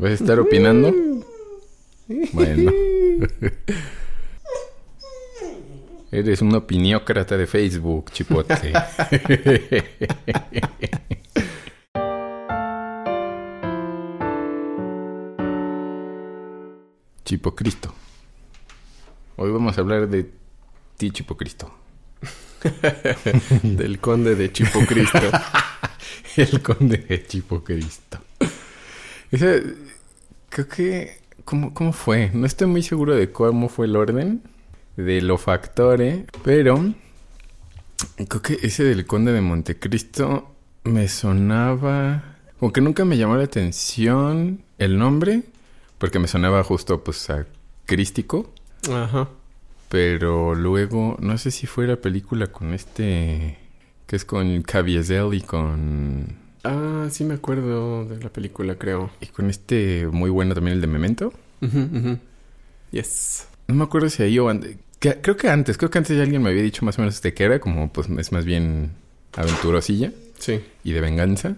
¿Vas a estar opinando? Bueno. Eres un opiniócrata de Facebook, chipote. Chipocristo. Hoy vamos a hablar de ti, Chipocristo. Del conde de Chipocristo. El conde de Chipocristo. Ese, creo que... ¿cómo, ¿Cómo fue? No estoy muy seguro de cómo fue el orden de lo factore, pero creo que ese del conde de Montecristo me sonaba... Como que nunca me llamó la atención el nombre, porque me sonaba justo pues a crístico. Ajá. Pero luego, no sé si fue la película con este... Que es con Caviezel y con... Ah, sí me acuerdo de la película, creo. Y con este muy bueno también, el de Memento. Ujú. Yes. No me acuerdo si ahí o antes. que- Creo que antes, creo que antes ya alguien me había dicho más o menos de qué era, como pues es más bien aventurosilla Sí. y de venganza.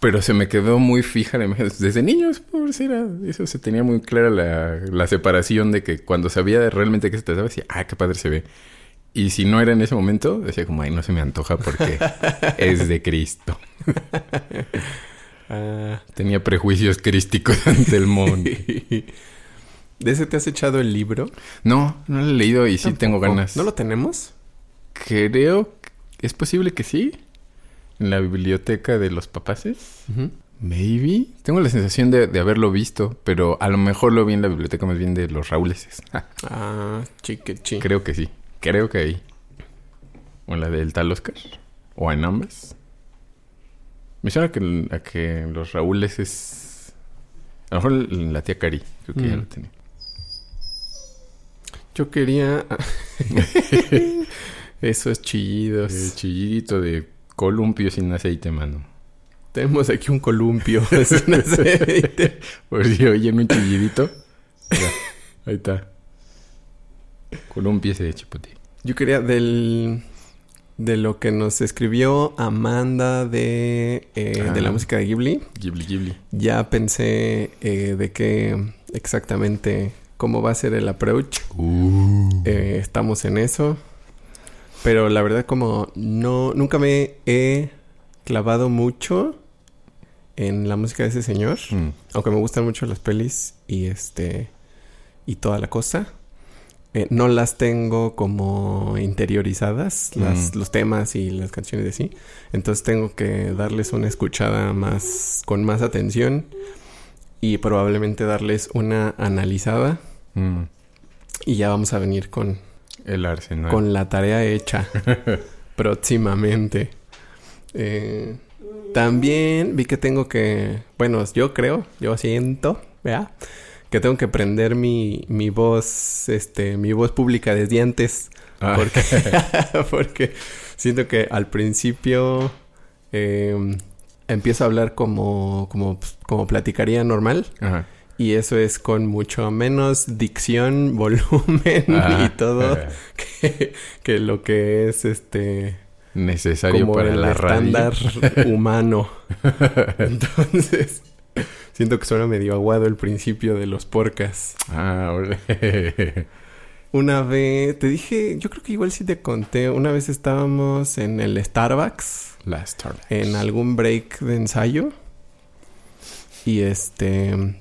Pero se me quedó muy fija la imagen. Desde niños, pues era, eso se tenía muy clara la, la separación de que cuando sabía realmente qué se trataba, decía, ah, qué padre se ve. Y si no era en ese momento, decía como, ay, no se me antoja porque es de Cristo. Ah. Tenía prejuicios crísticos ante el mundo. ¿De ese te has echado el libro? No, no lo he leído y sí tengo ganas. ¿No lo tenemos? Creo que es posible que sí. En la biblioteca de los papaces. Ujú. Maybe. Tengo la sensación de, de haberlo visto, pero a lo mejor lo vi en la biblioteca más bien de los Rauleses. Ah, chiquechi. Creo que sí. Creo que ahí. O en la del tal Oscar. O en ambas. Me suena que, a que los Raúles es... A lo mejor la tía Cari. Creo que ya Mm. lo tenía. Yo quería... Esos chillidos. El chillidito de columpio sin aceite, mano. Tenemos aquí un columpio. sin aceite. Por si oyen un chillidito. Ya, ahí está. Columpio ese de chipote. Yo quería del... De lo que nos escribió Amanda de, eh, de la música de Ghibli. Ghibli Ghibli. Ya pensé eh, de qué exactamente cómo va a ser el approach. Uh. Eh, estamos en eso. Pero la verdad como no nunca me he clavado mucho en la música de ese señor, Mm. aunque me gustan mucho las pelis y este y toda la cosa. Eh, no las tengo como interiorizadas, las, Mm. los temas y las canciones de sí. Entonces tengo que darles una escuchada más, con más atención y probablemente darles una analizada. Mm. Y ya vamos a venir con, El arsenal. con la tarea hecha próximamente. Eh, también vi que tengo que, bueno, yo creo, yo siento, ¿verdad? Que tengo que prender mi, mi voz, este, mi voz pública desde antes. Ah. Porque, porque siento que al principio eh, empiezo a hablar como, como, como platicaría normal. Ajá. Y eso es con mucho menos dicción, volumen y todo que, que lo que es este Necesario como para el la radio. estándar humano. Entonces, siento que suena medio aguado el principio de los porcas. Ah. Una vez, te dije, yo creo que igual sí te conté, una vez estábamos en el Starbucks, La Starbucks. en algún break de ensayo. Y este...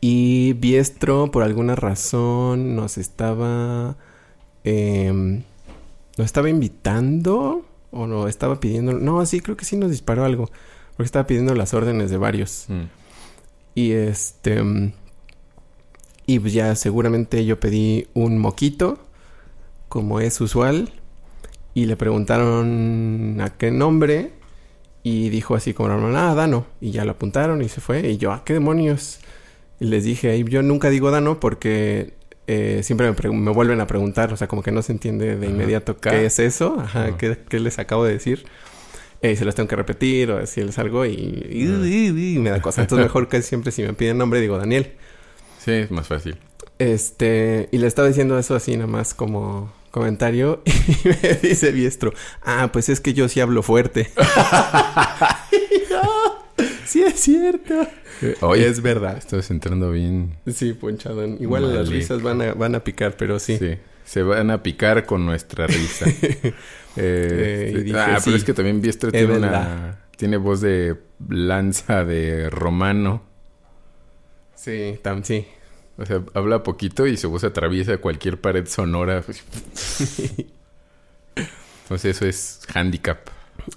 Y Biestro, por alguna razón, nos estaba... em, nos estaba invitando o nos estaba pidiendo... No, sí, creo que sí nos disparó algo. Porque estaba pidiendo las órdenes de varios. Mm. Y este... mm, Y pues ya seguramente yo pedí un moquito, como es usual. Y le preguntaron a qué nombre. Y dijo así como ah, Dano. Y ya lo apuntaron y se fue. Y yo, ¿a qué demonios? Y les dije, "Ay, yo nunca digo Dano porque eh, siempre me, me vuelven a preguntar. O sea, como que no se entiende de inmediato qué es eso. Ajá, Ajá. ¿qué, qué les acabo de decir. Eh, se los tengo que repetir o decirles algo y, y- y- y me da cosa. Entonces mejor que siempre si me piden nombre digo Daniel. Sí, es más fácil. Este, y le estaba diciendo eso así nada más como comentario y me dice Biestro, ah, pues es que yo sí hablo fuerte. Sí es cierto. Oye, es verdad. Estás entrando bien. Sí, ponchadón. Igual las risas van a, van a picar, pero sí. Sí. Se van a picar con nuestra risa. Eh, Eh, dije, ah, pero sí, es que también Biestra es tiene una... Tiene voz de lanza de romano. Sí, tam, sí. O sea, habla poquito y su voz atraviesa cualquier pared sonora. Entonces eso es handicap.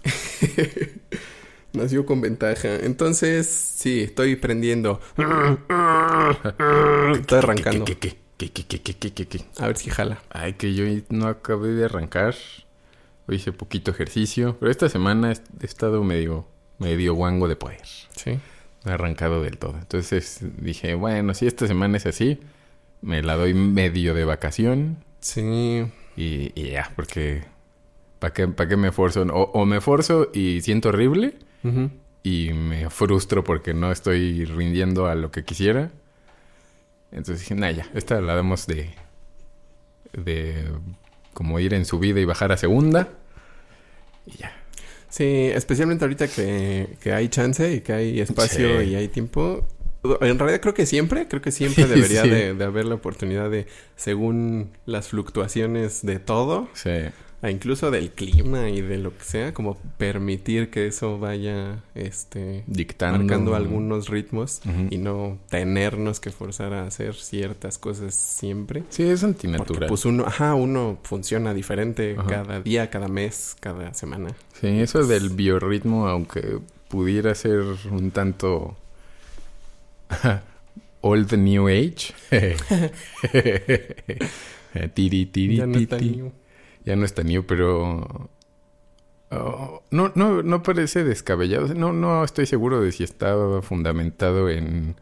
Nació con ventaja. Entonces, sí, estoy prendiendo. Estoy arrancando. ¿Qué, qué, qué, qué, qué, qué, qué, qué, qué? A ver si jala. Ay, que yo no acabé de arrancar. Hoy hice poquito ejercicio. Pero esta semana he estado medio, medio guango de poder. Sí. No he arrancado del todo. Entonces dije, bueno, si esta semana es así, me la doy medio de vacación. Sí. Y, y ya, porque ¿para qué, pa' qué me esfuerzo? O, o me esfuerzo y siento horrible y me frustro porque no estoy rindiendo a lo que quisiera. Entonces dije, nah, ya, esta la damos de, de como ir en subida y bajar a segunda. Y ya. Sí, especialmente ahorita que, que hay chance y que hay espacio Sí. y hay tiempo. En realidad creo que siempre, creo que siempre debería Sí. de, de haber la oportunidad de, según las fluctuaciones de todo, Sí. E incluso del clima y de lo que sea, como permitir que eso vaya este Dictando. marcando algunos ritmos y no tenernos que forzar a hacer ciertas cosas siempre. Sí, es Porque antinatural. pues uno, ajá, uno funciona diferente Ajá. cada día, cada mes, cada semana. Sí, eso del biorritmo, aunque pudiera ser un tanto old new age. tiri, tiri, Ya Ya no está new, pero oh, no, no, no parece descabellado. No, no estoy seguro de si está fundamentado en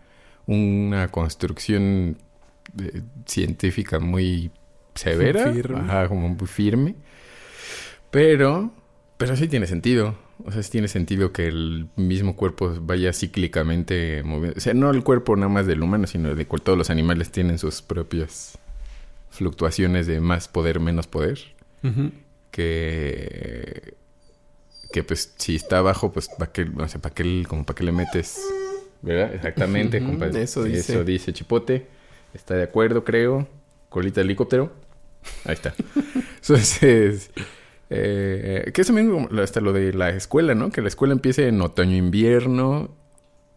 una construcción eh, científica muy severa, Firme. Ajá, como muy firme. Pero, pero sí tiene sentido. O sea, sí tiene sentido que el mismo cuerpo vaya cíclicamente moviendo. O sea, no el cuerpo nada más del humano, sino de todos los animales tienen sus propias fluctuaciones de más poder, menos poder. Que, que pues si está abajo, pues para qué, o sea, para qué, como para qué le metes, ¿verdad? Exactamente, compadre. eso dice. Eso dice Chipote. Está de acuerdo, creo. Colita de helicóptero. Ahí está. Entonces, eh, que mismo, como hasta lo de la escuela, ¿no? Que la escuela empiece en otoño-invierno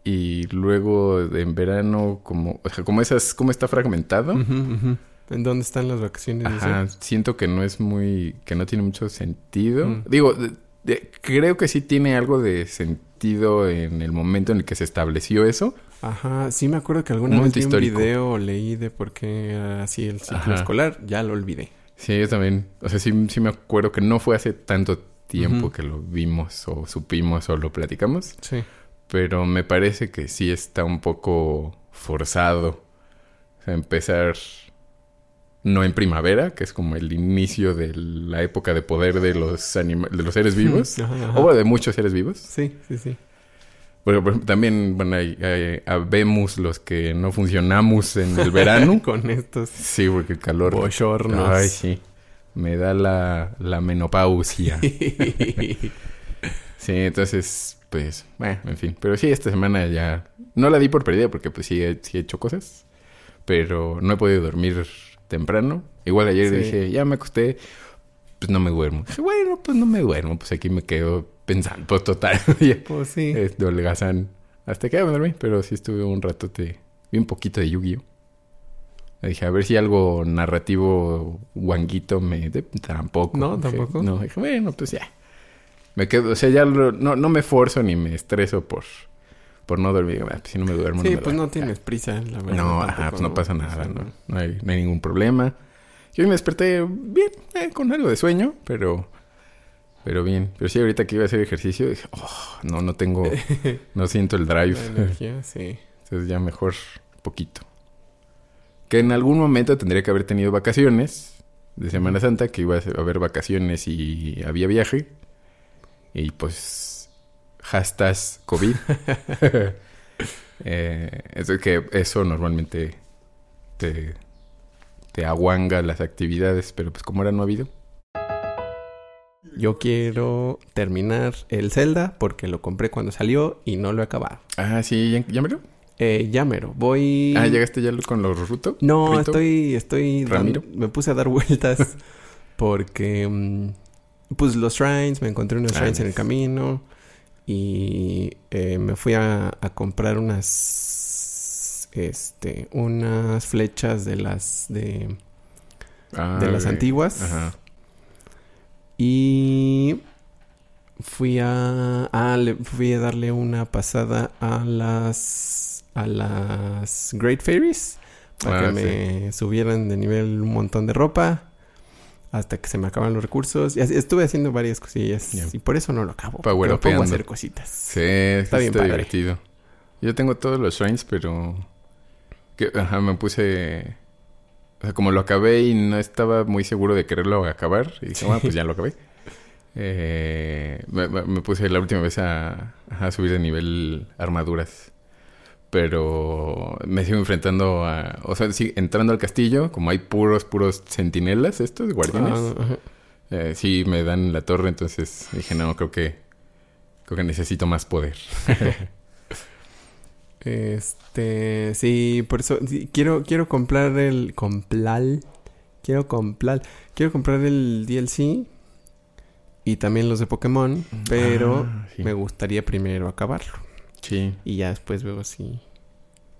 y luego en verano, como, o sea, como esas, como está fragmentado. Ujú, ujú. ¿En dónde están las vacaciones? Ajá, siento que no es muy, que no tiene mucho sentido. Mm. Digo, de- de- creo que sí tiene algo de sentido en el momento en el que se estableció eso. Ajá, sí me acuerdo que Un alguna vez momento vi un video o leí de por qué era así el ciclo Ajá. escolar. Ya lo olvidé. Sí, yo también. O sea, sí, sí me acuerdo que no fue hace tanto tiempo que lo vimos o supimos o lo platicamos. Sí. Pero me parece que sí está un poco forzado. O sea, empezar no en primavera, que es como el inicio de la época de poder de los anima- de los seres vivos. Ajá, ajá. o de muchos seres vivos. Sí, sí, sí. Por ejemplo, también, bueno, hay, hay- habemos los que no funcionamos en el verano. Con estos sí, porque el calor... bochornos. Ay, sí. Me da la, la menopausia. Sí, entonces, pues, bueno, en fin. Pero sí, esta semana ya... No la di por perdida porque pues sí he hecho cosas. Pero no he podido dormir temprano. Igual ayer Sí. dije, ya me acosté. Pues no me duermo. Dije, bueno, pues no me duermo. Pues aquí me quedo pensando. Pues total. ya, Pues sí. es de holgazán. Hasta que ya me dormí. Pero sí estuve un rato. Te... Vi un poquito de Yu-Gi-Oh! Dije, a ver si algo narrativo guanguito me... Tampoco. No, Dije, tampoco. No, dije, bueno, pues ya. Me quedo... O sea, ya lo- no, no me esfuerzo ni me estreso por... Por no dormir. Ah, pues si no me duermo, Sí, me pues duermo. no tienes prisa, la verdad. No, ajá, pues no pasa nada, ¿no? No hay, no hay ningún problema. Yo me desperté bien, eh, con algo de sueño, pero... Pero bien. Pero sí, ahorita que iba a hacer ejercicio, dije, oh, no, no tengo... No siento el drive. La energía, sí. Entonces ya mejor poquito. Que en algún momento tendría que haber tenido vacaciones de Semana Santa, que iba a haber vacaciones y había viaje. Y pues, hashtag COVID. eh, es que eso normalmente te, te aguanga las actividades, pero pues como ahora no ha habido. yo quiero terminar el Zelda porque lo compré cuando salió y no lo he acabado. Ah, sí, ¿ya, ya? Eh, ya mero. Voy. Ah, ¿llegaste ya con los Ruto? No, Rito? estoy, estoy. dan- Ramiro. me puse a dar vueltas porque, mm, pues los shrines, me encontré unos Ah, shrines en el camino y eh, me fui a, a comprar unas, este, unas flechas de las de, Ah, de las antiguas. Ajá. y fui a, ah, le- fui a darle una pasada a las, a las Great Fairies para Ah, que me subieran de nivel un montón de ropa hasta que se me acaban los recursos. Y así, estuve haciendo varias cosillas y por eso no lo acabo. Power me pongo a hacer cositas. Sí, está, bien está padre. divertido. Yo tengo todos los shrines, pero... Que, ajá, me puse... O sea, como lo acabé y no estaba muy seguro de quererlo acabar. Y dije, bueno, pues ya lo acabé. Eh, me, me- me puse la última vez a, a subir de nivel armaduras. Pero me sigo enfrentando a... O sea, sí, entrando al castillo, como hay puros, puros centinelas estos, guardianes. Ah. Eh, sí, me dan la torre, entonces dije, no, creo que... Creo que necesito más poder. Este, sí, por eso sí, quiero quiero comprar el comprar quiero comprar quiero comprar el DLC y también los de Pokémon, pero Ah, sí. me gustaría primero acabarlo Sí. y ya después veo si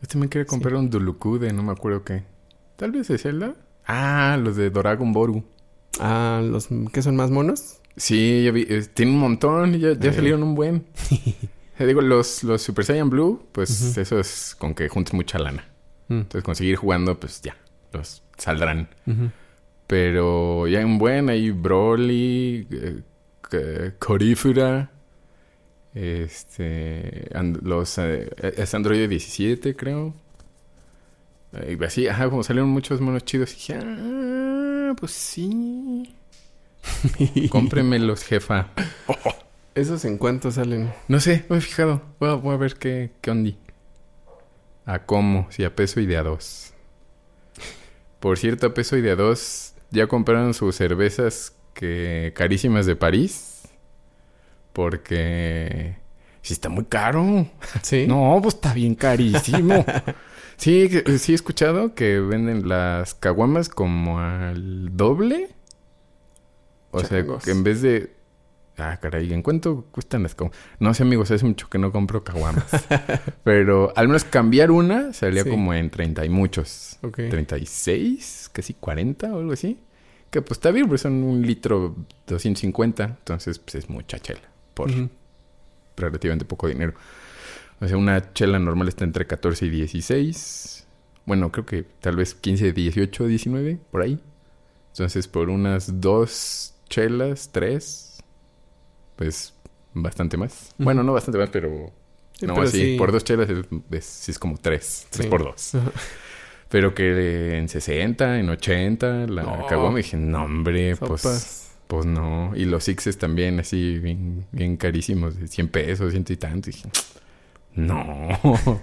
Yo también quería comprar un Duluku de no me acuerdo qué. Tal vez de Zelda. Ah, los de Doragon Boru. ah los que son más monos. Sí, ya vi. eh, tiene un montón y ya, ya Eh. salieron un buen. Te digo, los, los Super Saiyan Blue, pues eso es con que juntes mucha lana. Mm, Entonces, conseguir jugando, pues ya, los saldrán. Pero ya hay un buen, hay Broly, eh, Corífera, este, and- los, eh, es Android 17, creo. Eh, así, ajá, como salieron muchos monos chidos, dije, ah, pues sí. Cómpremelos, jefa. Esos en cuánto salen. No sé, no me he fijado. Voy a, voy a ver qué, qué ondi. A cómo, si a peso y de a dos. Por cierto, a peso y de a dos, ya compraron sus cervezas que carísimas de París. Porque si está muy caro. Sí. No, pues está bien carísimo. sí, que- sí he escuchado que venden las caguamas como al doble. O sea, que en vez de... Ah, caray, ¿en cuánto cuestan las caguamas? No sé, amigos, hace mucho que no compro caguamas. Pero al menos cambiar una salía Sí. como en 30 y muchos. Ok. 36, casi 40 o algo así. Que pues está bien, pues son un litro 250. Entonces, pues es mucha chela. Por relativamente poco dinero. O sea, una chela normal está entre 14 y 16. Bueno, creo que tal vez 15, 18, 19, por ahí. Entonces, por unas dos chelas, tres, pues bastante más. Bueno, no bastante más, pero... Sí, no, pero sí, sí. por dos chelas es, es- como tres. Tres Sí. por dos. Pero que en 60, en 80, la No. caguama, dije, no, hombre. Sopas. Pues no, y los sixes también así bien, bien carísimos, de 100 pesos, ciento y tanto. Y dije, no.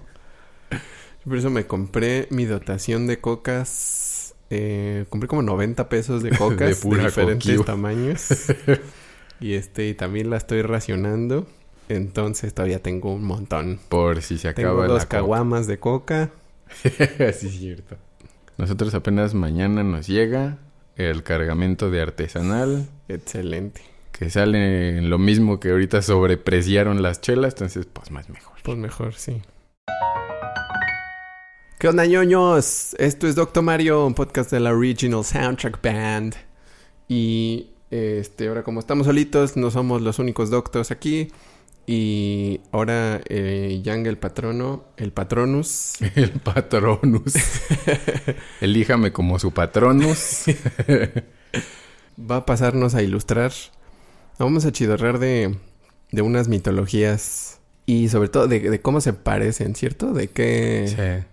Por eso me compré mi dotación de cocas. eh, compré como 90 pesos de cocas de, pura diferentes tamaños. y este y también la estoy racionando. Entonces todavía tengo un montón. Por si se Tengo acaba dos la coca. caguamas de coca. Así es cierto. Nosotros apenas mañana nos llega el cargamento de artesanal, Excelente. que sale en lo mismo que ahorita sobrepreciaron las chelas, entonces pues más mejor. Pues mejor, sí. ¿Qué onda, ñoños? Esto es Doctor Mario, un podcast de la Original Soundtrack Band. Y este, ahora como estamos solitos, no somos los únicos doctors aquí. Y ahora eh, Yang, el patrono, el patronus, El patronus. Elíjame como su patronus. va a pasarnos a ilustrar. Vamos a chidorrar de, de unas mitologías y sobre todo de, de cómo se parecen, ¿cierto? De qué Sí.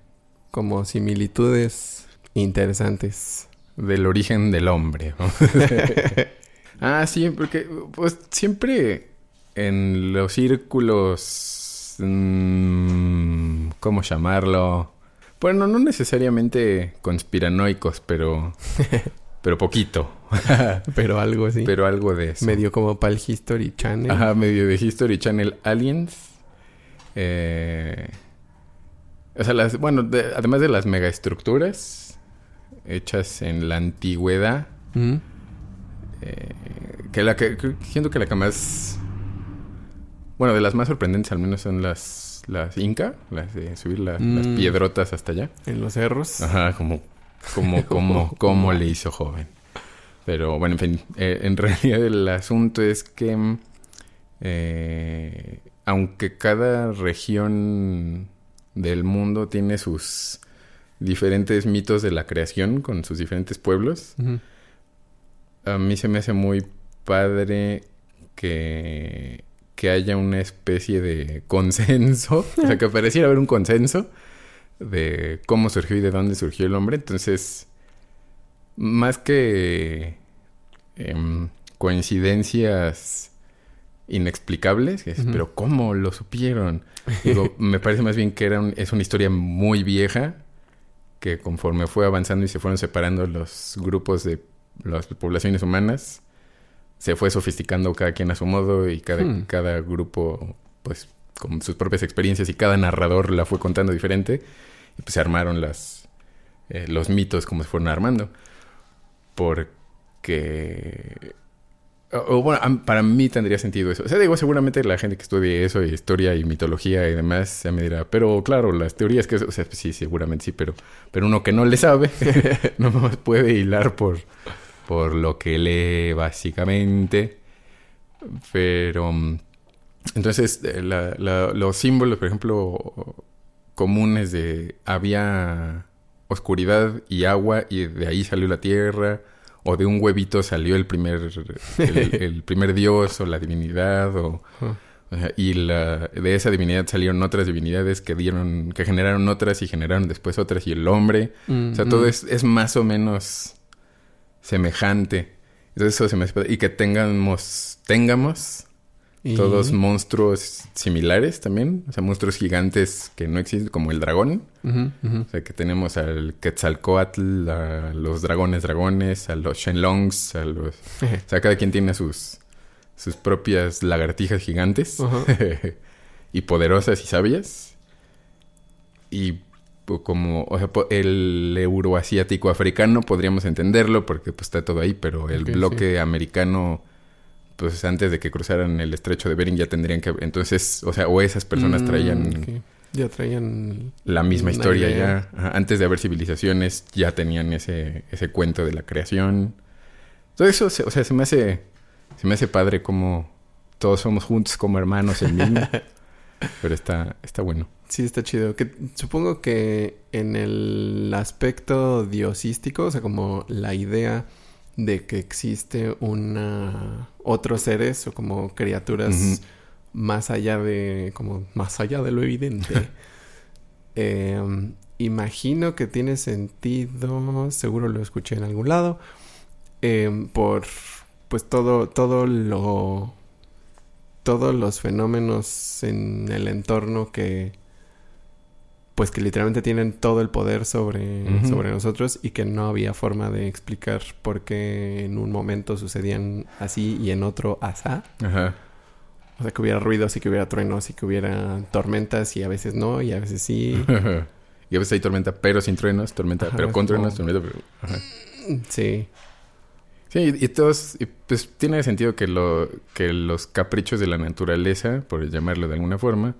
como similitudes interesantes. Del origen del hombre. ¿no? ah, sí, porque pues siempre en los círculos... mm, ¿Cómo llamarlo? Bueno, no necesariamente conspiranoicos, pero pero poquito. pero algo así. Pero algo de eso. Medio como para el History Channel. Ajá, medio de History Channel Aliens. Eh, o sea, las, bueno, además de las megaestructuras hechas en la antigüedad, eh, que la que siento que la que más, bueno, de las más sorprendentes al menos son las las Inca, las de subir las mm. piedrotas hasta allá. En los cerros. Ajá, como como como cómo le hizo joven. Pero bueno, en fin, eh, en realidad el asunto es que eh, aunque cada región del mundo tiene sus diferentes mitos de la creación con sus diferentes pueblos, a mí se me hace muy padre que, que haya una especie de consenso, o sea, que pareciera haber un consenso de cómo surgió y de dónde surgió el hombre. Entonces, más que em, coincidencias inexplicables, pero ¿cómo lo supieron? Digo, me parece más bien que era es una historia muy vieja que conforme fue avanzando y se fueron separando los grupos de las poblaciones humanas, se fue sofisticando cada quien a su modo y cada, hmm. cada grupo, pues, con sus propias experiencias y cada narrador la fue contando diferente. Y pues se armaron las, eh, los mitos como se fueron armando. Porque o, bueno, para mí tendría sentido eso. O sea, digo, seguramente la gente que estudie eso, historia y mitología y demás, se me dirá, pero claro, las teorías que... O sea, sí, seguramente sí, pero, pero uno que no le sabe, no más puede hilar por, por lo que lee básicamente. Pero... Entonces, eh, los símbolos, por ejemplo, comunes de había oscuridad y agua y de ahí salió la tierra o de un huevito salió el primer, el, primer dios o la divinidad o... y la, de esa divinidad salieron otras divinidades que dieron, que generaron otras y generaron después otras y el hombre. o sea, todo es, es, más o menos semejante. Entonces eso se me y que tengamos, tengamos todos monstruos similares también. O sea, monstruos gigantes que no existen, como el dragón. O sea, que tenemos al Quetzalcoatl, a los dragones dragones, a los Shenlongs, a los... o sea, cada quien tiene sus, sus propias lagartijas gigantes. y poderosas y sabias. Y como, o sea, el euroasiático africano podríamos entenderlo porque pues está todo ahí, pero el bloque americano pues antes de que cruzaran el estrecho de Bering ya tendrían que... Entonces, o sea, o esas personas mm, traían... Ya traían... La misma historia ya. antes de haber civilizaciones ya tenían ese, ese cuento de la creación. Todo eso, o sea, se me hace... Se me hace padre como todos somos juntos como hermanos en mismo. Pero está, está bueno. Sí, está chido. Que, supongo que en el aspecto diosístico, o sea, como la idea de que existe una otros seres o como criaturas más allá de como más allá de lo evidente. Em, imagino que tiene sentido seguro lo escuché en algún lado em, por pues todo todo lo todos los fenómenos en el entorno que pues que literalmente tienen todo el poder sobre, sobre nosotros y que no había forma de explicar por qué en un momento sucedían así y en otro asá. Ajá. O sea, que hubiera ruidos y que hubiera truenos y que hubiera tormentas y a veces no y a veces sí. y a veces hay tormenta pero sin truenos, tormenta pero con truenos, tormenta pero... Ajá. Sí. Sí, y, todos, pues tiene sentido que, lo, que los caprichos de la naturaleza, por llamarlo de alguna forma,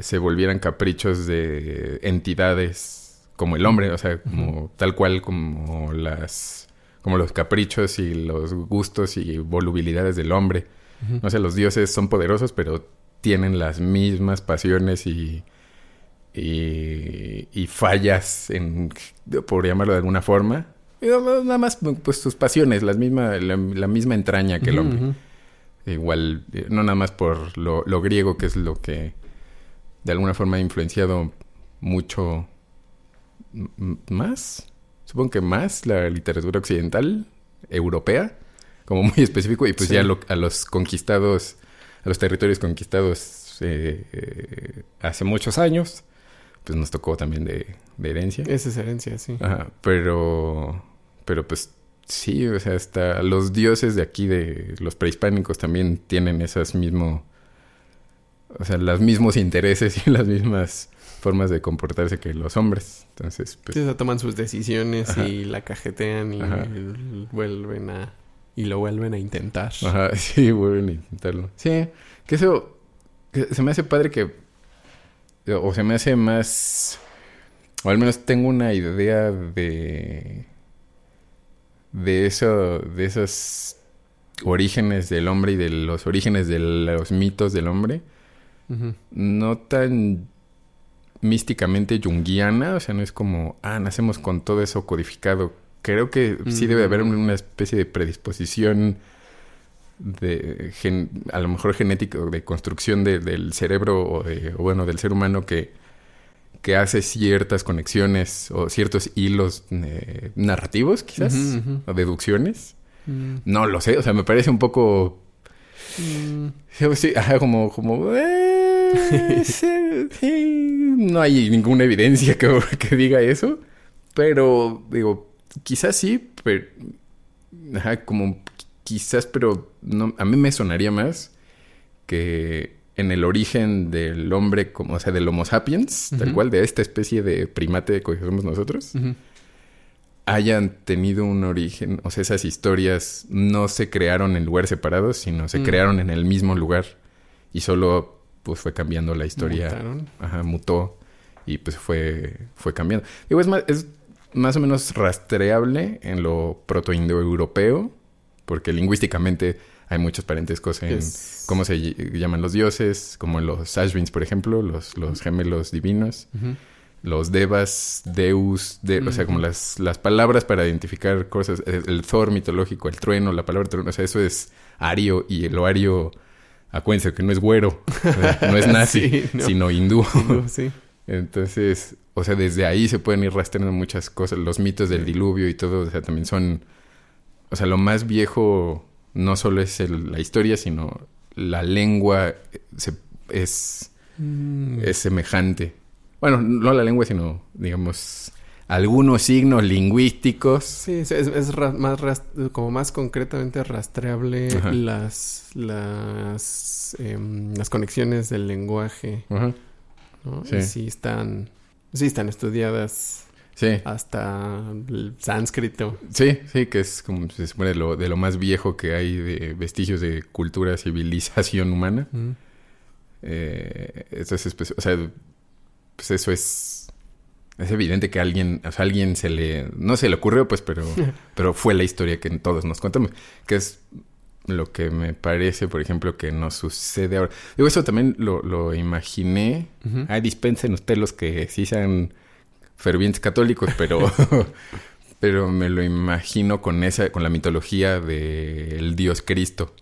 se volvieran caprichos de entidades como el hombre, o sea, como tal cual como las como los caprichos y los gustos y volubilidades del hombre. No sé, los dioses son poderosos, pero tienen las mismas pasiones y y, fallas en por llamarlo de alguna forma. nada más pues sus pasiones, las misma, la, misma entraña que el hombre. Igual, eh, no nada más por lo, lo griego, que es lo que de alguna forma ha influenciado mucho más, supongo que más la literatura occidental, europea, como muy específico, y pues ya a los conquistados, a los territorios conquistados eh, eh, hace muchos años, pues nos tocó también de, herencia. Esa es herencia, sí. Ajá, pero, pero pues Sí, o sea, hasta los dioses de aquí, de los prehispánicos, también tienen esas mismo... O sea, los mismos intereses y las mismas formas de comportarse que los hombres. Entonces, pues... Sí, o sea, toman sus decisiones y la cajetean y Ajá. vuelven a... Y lo vuelven a intentar. Ajá, sí, vuelven a intentarlo. Sí, que eso... que se me hace padre que... O se me hace más... O al menos tengo una idea de... De eso... De esos orígenes del hombre y de los orígenes de los mitos del hombre. No tan místicamente junguiana, o sea, no es como, ah, nacemos con todo eso codificado. Creo que sí debe haber Mm. una especie de predisposición de gen- a lo mejor genético de construcción de- del cerebro o, de- o bueno del ser humano que que hace ciertas conexiones o ciertos hilos eh, narrativos quizás o deducciones Mm. no lo sé o sea me parece un poco Mm. Sí, sí, ajá, como, como, eh, no hay ninguna evidencia que, que diga eso, pero digo, quizás sí, pero, ajá, como quizás, pero no, a mí me sonaría más que en el origen del hombre, como, o sea, del Homo sapiens, tal cual, de esta especie de primate que somos nosotros, hayan tenido un origen, o sea, esas historias no se crearon en lugares separados, sino se Mm. crearon en el mismo lugar y solo pues fue cambiando la historia, Mutaron. ajá, mutó y pues fue fue cambiando. Digo, es más es más o menos rastreable en lo protoindoeuropeo, porque lingüísticamente hay muchos parentescos en Es- cómo se ll- llaman los dioses, como en los Ashvins, por ejemplo, los, los gemelos divinos. Los devas, deus, de, o sea, como las, las palabras para identificar cosas, el, el Thor mitológico, el trueno, la palabra trueno, o sea, eso es ario y el ario, acuérdense que no es güero, no es nazi, Sí, no. sino hindú. Sí. Entonces, o sea, desde ahí se pueden ir rastreando muchas cosas, los mitos del diluvio y todo, o sea, también son, o sea, lo más viejo no solo es el- la historia, sino la lengua eh, se- es Mm. es semejante. Bueno, no la lengua, sino, digamos, algunos signos lingüísticos. Sí, es, es- es más como más concretamente rastreable Ajá. las las em, las conexiones del lenguaje, Ajá. ¿no? Sí. Y sí están sí están estudiadas Sí, hasta el sánscrito. sí, sí, que es como se supone de lo, de lo más viejo que hay de vestigios de cultura, civilización humana. Mm. Eh, entonces, pues, o sea, pues eso es... Es evidente que a alguien, o sea, a alguien se le... No se le ocurrió, pues, pero, pero fue la historia que todos nos contamos. Que es lo que me parece, por ejemplo, que nos sucede ahora. Digo, eso también lo, lo imaginé. Ujú. Ay, dispensen ustedes los que sí sean fervientes católicos, pero... pero me lo imagino con esa... Con la mitología del dios Cristo.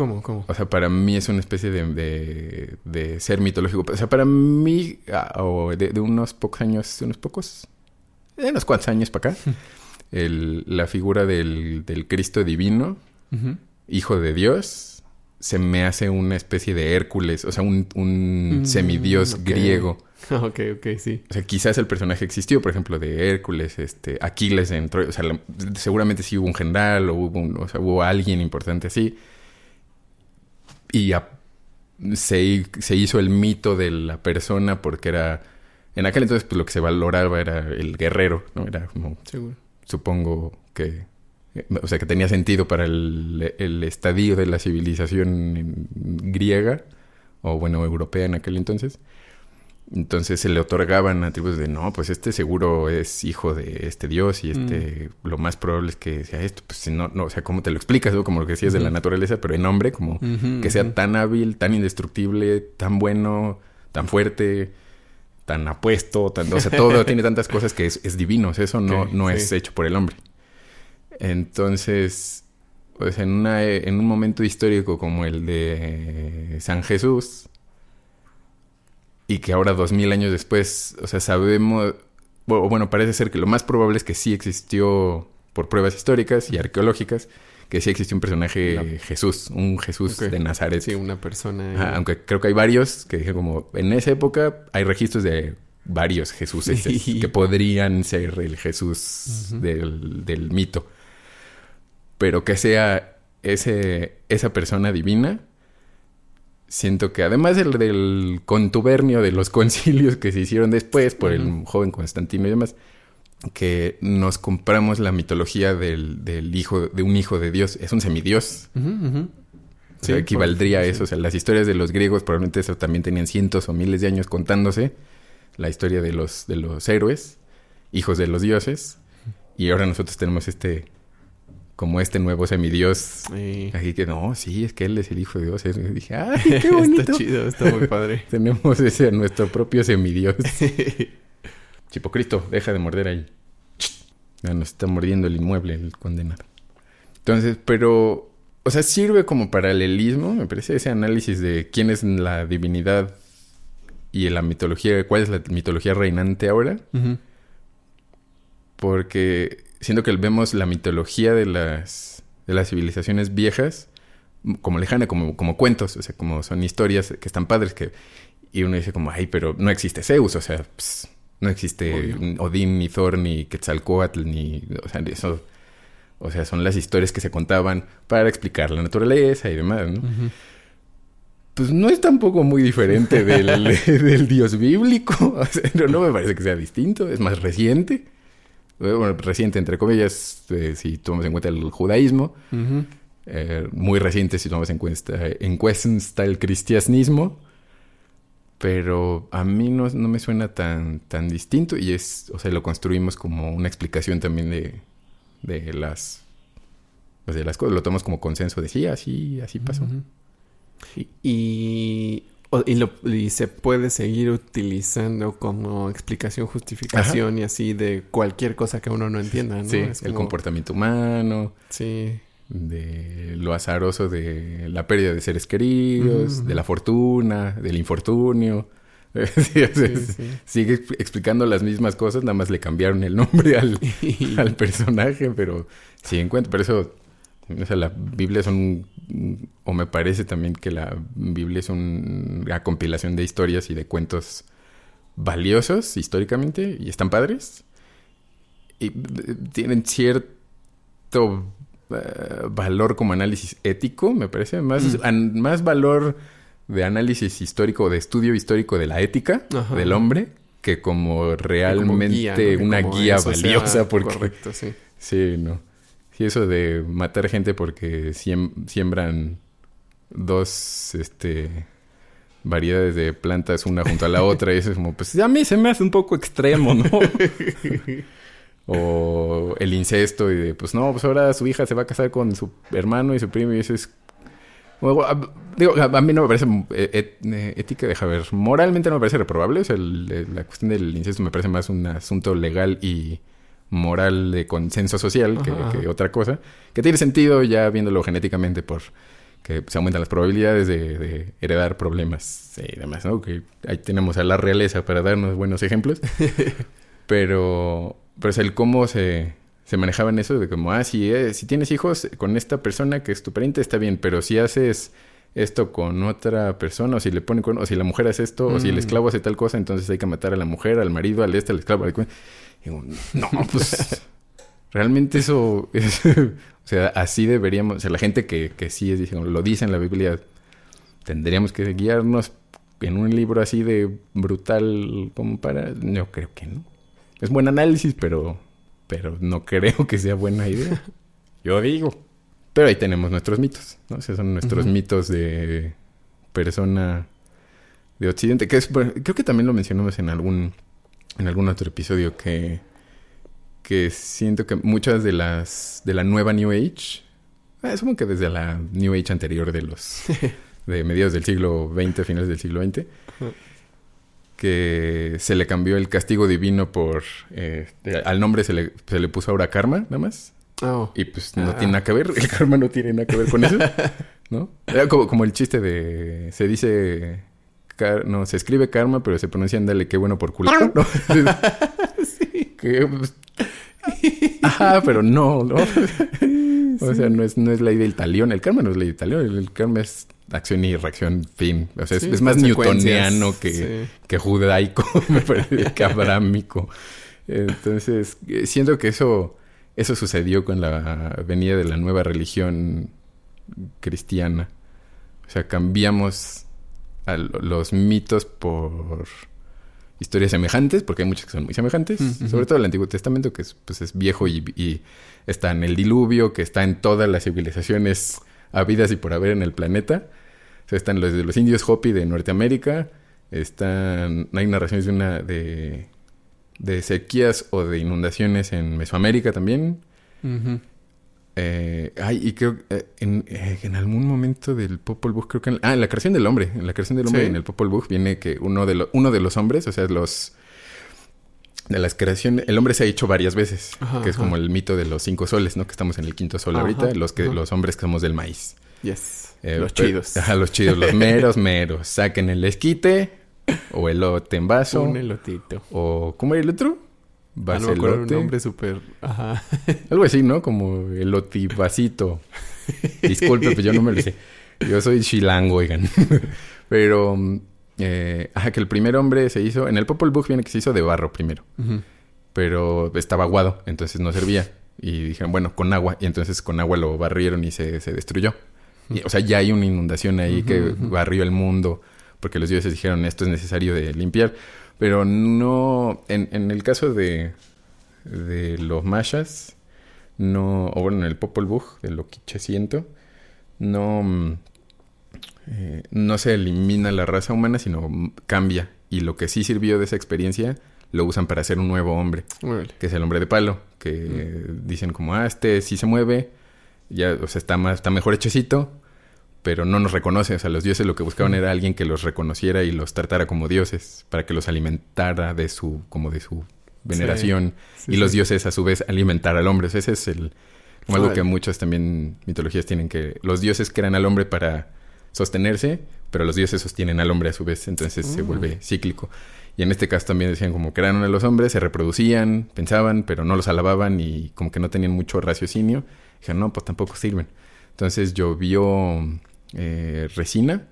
¿Cómo? ¿Cómo? O sea, para mí es una especie de, de, de ser mitológico. O sea, para mí, ah, o de, de unos pocos años, unos pocos, de unos cuantos años para acá, el- la figura del, del Cristo divino, hijo de Dios, se me hace una especie de Hércules, o sea, un, un Mm, semidios griego. ok, ok, sí. O sea, quizás el personaje existió, por ejemplo, de Hércules, este, Aquiles en Troya. O sea, la- seguramente sí hubo un general o hubo, un- o sea, hubo alguien importante así. Y a- se, se hizo el mito de la persona porque era... En aquel entonces, pues lo que se valoraba era el guerrero, ¿no? Era como, Seguro. supongo que... O sea, que tenía sentido para el, el estadio de la civilización griega, o bueno, europea en aquel entonces. Entonces se le otorgaban atributos de no, pues este seguro es hijo de este dios y este lo más probable es que sea esto. Pues si no, no, o sea, ¿cómo te lo explicas? Como lo que decías de la naturaleza, pero en hombre, como que sea tan hábil, tan indestructible, tan bueno, tan fuerte, tan apuesto, tan, o sea, todo tiene tantas cosas que es, es divino. O sea, eso no, no sí. es hecho por el hombre. Entonces, pues en, una, en un momento histórico como el de San Jesús, y que ahora dos mil años después, o sea, sabemos, bueno, parece ser que lo más probable es que sí existió por pruebas históricas y arqueológicas, que sí existió un personaje Jesús, un Jesús de Nazaret. Sí, una persona. Ajá, aunque creo que hay varios que dije como, en esa época hay registros de varios Jesuses que podrían ser el Jesús del, del, mito. Pero que sea ese, esa persona divina, siento que además del, del contubernio de los concilios que se hicieron después por el joven Constantino y demás, que nos compramos la mitología del, del, hijo, de un hijo de Dios. Es un semidios. O sea, equivaldría a eso. O sea, las historias de los griegos probablemente eso también tenían cientos o miles de años contándose. La historia de los, de los héroes, hijos de los dioses. Y ahora nosotros tenemos este, como este nuevo semidios. Sí. Así que no, sí, es que él es el hijo de Dios. Y dije, ¡ay, qué bonito! está chido, está muy padre. tenemos ese, nuestro propio semidios. Chipocristo, deja de morder ahí. Ya nos está mordiendo el inmueble, el condenado. Entonces, pero o sea, sirve como paralelismo, me parece, ese análisis de quién es la divinidad y la mitología, cuál es la mitología reinante ahora. Porque siento que vemos la mitología de las, de las civilizaciones viejas como lejana, como, como cuentos, o sea, como son historias que están padres, que... Y uno dice como, ay, pero no existe Zeus, o sea, no existe Odín, ni Thor, ni Quetzalcoatl, ni... O sea, eso o sea, son las historias que se contaban para explicar la naturaleza y demás, ¿no? Pues no es tampoco muy diferente del, dios bíblico. O sea, no, me parece que sea distinto. Es más reciente. Bueno, reciente entre comillas, eh, si tomamos en cuenta el judaísmo. Eh, muy reciente si tomamos en cuenta, en cuenta el cristianismo. Pero a mí no, no, me suena tan, tan distinto y es, o sea, lo construimos como una explicación también de, de las pues de las cosas lo tomamos como consenso de sí así así pasó y y, lo, y se puede seguir utilizando como explicación, justificación y así de cualquier cosa que uno no entienda, ¿no? Sí, el comportamiento humano. Sí. De lo azaroso de la pérdida de seres queridos, de la fortuna, del infortunio. Sigue explicando las mismas cosas, nada más le cambiaron el nombre al, al personaje, pero sí encuentro. Por eso, o sea, la Biblia es un. O me parece también que la Biblia es una compilación de historias y de cuentos valiosos históricamente y están padres. Y eh, tienen cierto eh, valor como análisis ético, me parece. Más, mm. más valor de análisis histórico, de estudio histórico de la ética del hombre, que como realmente una guía valiosa. Porque, correcto, sí. Sí, no. Sí, eso de matar gente porque siembran dos este, variedades de plantas una junto a la otra, y eso es como, pues a mí se me hace un poco extremo, ¿no? o el incesto y de, pues no, pues ahora su hija se va a casar con su hermano y su primo y eso es digo, a mí no me parece eh, ética, deja ver, moralmente no me parece reprobable. O sea, la cuestión del incesto me parece más un asunto legal y moral de consenso social que, otra cosa. Que tiene sentido ya viéndolo genéticamente por que se aumentan las probabilidades de, heredar problemas y demás, ¿no? Que ahí tenemos a la realeza para darnos buenos ejemplos. pero, pero es el cómo se se manejaban eso de como, ah, si, eh, si tienes hijos con esta persona que es tu pariente, está bien, pero si haces esto con otra persona, o si le pone con, o si la mujer hace esto, o si el mm. esclavo hace tal cosa, entonces hay que matar a la mujer, al marido, al este, al esclavo. Al... Digo, no, pues realmente eso, o sea, así deberíamos, o sea, la gente que, que sí es, lo dice en la Biblia, tendríamos que guiarnos en un libro así de brutal como para, yo creo que no. Es buen análisis, pero pero no creo que sea buena idea. Yo digo. Pero ahí tenemos nuestros mitos, ¿no? Esos son nuestros mitos de persona de Occidente, que es, creo que también lo mencionamos en algún, en algún otro episodio, que, que siento que muchas de las, de la nueva New Age, eh, como que desde la New Age anterior de los, de mediados del siglo XX, finales del siglo XX, que se le cambió el castigo divino por... Eh, al nombre se le, se le puso ahora karma, nada más. Oh. Y pues no tiene nada que ver, el karma no tiene nada que ver con eso, ¿no? Era como, como el chiste de... Se dice... no, se escribe karma, pero se pronuncia ándale, qué bueno por culo. ¿no? sí. Que, pues, ajá, pero no, ¿no? O sea, no es, no es ley del talión. El karma no es ley del talión. El karma es acción y reacción, fin. O sea, es- Sí, es, más newtoniano que, sí. que judaico, me parece, que abrámico. Entonces, eh, siento que eso, eso sucedió con la venida de la nueva religión cristiana. O sea, cambiamos a lo- los mitos por historias semejantes, porque hay muchas que son muy semejantes, Mm, sobre todo el Antiguo Testamento, que es, pues, es viejo y, y está en el diluvio, que está en todas las civilizaciones habidas y por haber en el planeta. O sea, están los de los indios Hopi de Norteamérica, están, hay narraciones de una de, de sequías o de inundaciones en Mesoamérica también. Ujú. Eh, ay, y creo eh, en, eh, en algún momento del Popol Vuh, creo que... en- ah, en la creación del hombre. En la creación del hombre Sí. en el Popol Vuh viene que uno de, lo- uno de los hombres, o sea, los... De las creaciones... El hombre se ha hecho varias veces. Ajá, que es ajá. como el mito de los cinco soles, ¿no? Que estamos en el quinto sol Ajá, ahorita. Los, que, los hombres que somos del maíz. Yes. Eh, Los pero- chidos. Ajá, los chidos. Los meros, meros. Saquen el esquite o elote en vaso. Un elotito. O... ¿Cómo era el otro? Ah, no un nombre súper... Ajá. Algo así, ¿no? Como el otivacito. Disculpe, pero yo no me lo sé. Yo soy chilango, oigan. Pero, mm, eh, ajá, que el primer hombre se hizo... En el Popol Vuh viene que se hizo de barro primero. Pero estaba aguado, entonces no servía. Y dijeron, bueno, con agua. Y entonces con agua lo barrieron y se, se destruyó. Y, o sea, ya hay una inundación ahí que barrió el mundo. Porque los dioses dijeron, esto es necesario de limpiar. Pero no... En, en el caso de, de los mayas, no... O bueno, en el Popol Vuh, de lo que siento, no... mm, eh, no se elimina la raza humana, sino mm, cambia. Y lo que sí sirvió de esa experiencia, lo usan para hacer un nuevo hombre que es el hombre de palo, que dicen como, ah, este sí se mueve, ya, o sea, está más, está mejor hechecito, pero no nos reconoce. O sea, los dioses lo que buscaban Mm. era alguien que los reconociera y los tratara como dioses, para que los alimentara de su, como de su veneración. Sí, y los dioses a su vez alimentar al hombre. O sea, ese es el, como algo que muchas también mitologías tienen que, los dioses crean al hombre para sostenerse, pero los dioses sostienen al hombre a su vez, entonces se Mm. vuelve cíclico. Y en este caso también decían como que eran a los hombres, se reproducían, pensaban, pero no los alababan y como que no tenían mucho raciocinio. Dijeron, no, pues tampoco sirven. Entonces llovió eh, resina,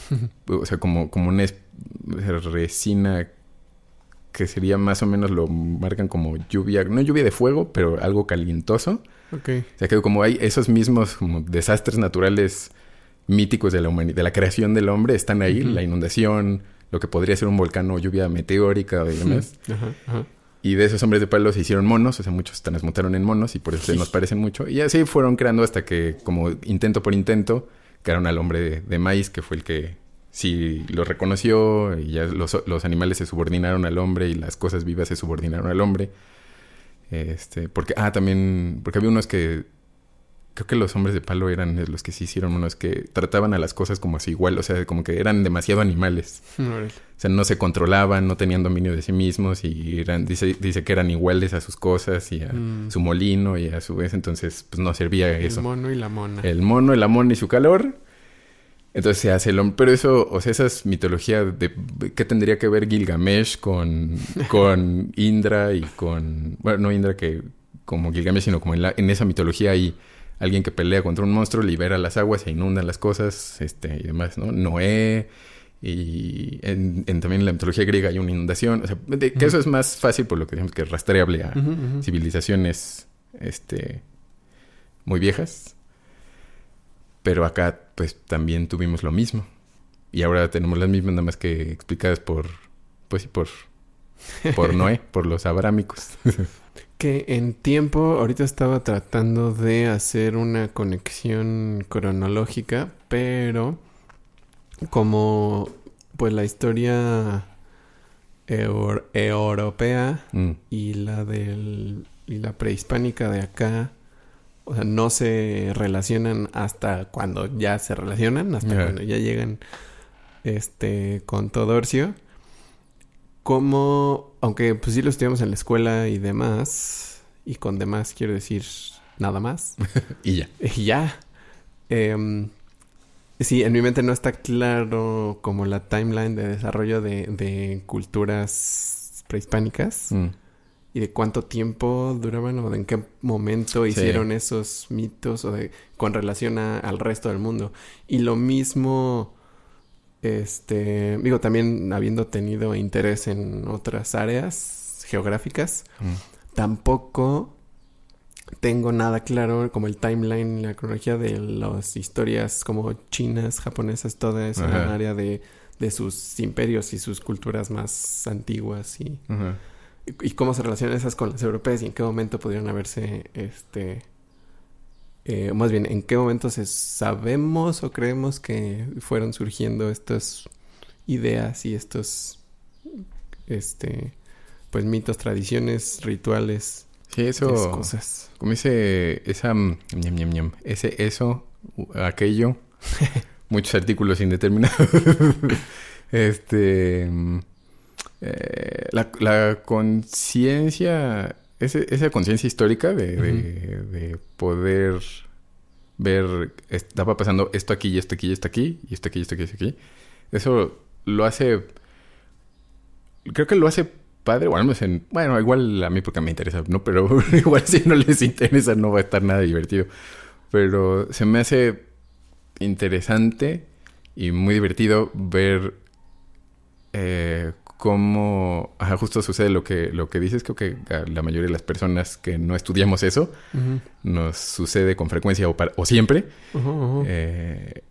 o sea, como, como una es- resina que sería más o menos lo marcan como lluvia, no lluvia de fuego, pero algo calientoso. Ok. O sea, que como hay esos mismos como desastres naturales míticos de la humanidad, de la creación del hombre, están ahí, la inundación, lo que podría ser un volcán o lluvia meteórica y demás. Ajá, ajá. Y de esos hombres de palo se hicieron monos, o sea, muchos transmutaron en monos y por eso se nos parecen mucho. Y así fueron creando hasta que, como intento por intento, crearon al hombre de, maíz, que fue el que sí lo reconoció y ya los, los animales se subordinaron al hombre y las cosas vivas se subordinaron al hombre. Este, porque, ah, también, porque había unos que, creo que los hombres de palo eran los que sí hicieron unos que trataban a las cosas como así igual, o sea, como que eran demasiado animales. O sea, no se controlaban, no tenían dominio de sí mismos y eran, dice, dice que eran iguales a sus cosas y a Mm. su molino y a su vez, entonces pues no servía El eso. mono y la mona. El mono, el amón y su calor. Entonces se hace el hombre. Pero eso, o sea, esa es mitología de qué tendría que ver Gilgamesh con, con Indra y con. Bueno, no Indra que como Gilgamesh, sino como en, la- en esa mitología hay alguien que pelea contra un monstruo, libera las aguas, se inundan las cosas, este, y demás, ¿no? Noé. Y en, en también en la mitología griega hay una inundación. O sea, de- que eso es más fácil por lo que decimos que es rastreable a civilizaciones este muy viejas. Pero acá pues también tuvimos lo mismo. Y ahora tenemos las mismas nada más que explicadas por pues por por Noé, por los abrámicos. Que en tiempo, ahorita estaba tratando de hacer una conexión cronológica, pero como pues la historia eur- europea Mm, y la del y la prehispánica de acá, o sea, no se relacionan hasta cuando ya se relacionan, hasta cuando ya llegan este con Todorcio. Como, aunque pues sí lo estudiamos en la escuela y demás, y con demás quiero decir nada más, y ya. y ya. Em, sí, en mi mente no está claro como la timeline de desarrollo de, de culturas prehispánicas. Mm, y de cuánto tiempo duraban o de en qué momento hicieron esos mitos o de con relación al resto del mundo. Y lo mismo, este, digo, también habiendo tenido interés en otras áreas geográficas, mm. tampoco tengo nada claro como el timeline, la cronología de las historias como chinas, japonesas, toda esa área de, de, sus imperios y sus culturas más antiguas y y cómo se relacionan esas con las europeas y en qué momento pudieron haberse, este, eh, más bien, en qué momento se sabemos o creemos que fueron surgiendo estas ideas y estos, este, pues mitos, tradiciones, rituales. Sí, eso. Cosas. Como ese, esa, ñam, ese, eso, aquello, muchos artículos indeterminados. este eh, la, conciencia, esa conciencia histórica de, poder ver, estaba pasando esto aquí y esto aquí y esto aquí, y esto aquí y esto aquí y esto aquí, eso lo hace, creo que lo hace padre, bueno, bueno, igual a mí porque me interesa, ¿no? Pero igual si no les interesa no va a estar nada divertido. Pero se me hace interesante y muy divertido ver eh, cómo justo sucede lo que, lo que dices. Creo que a la mayoría de las personas que no estudiamos eso nos sucede con frecuencia o, o siempre. Eh,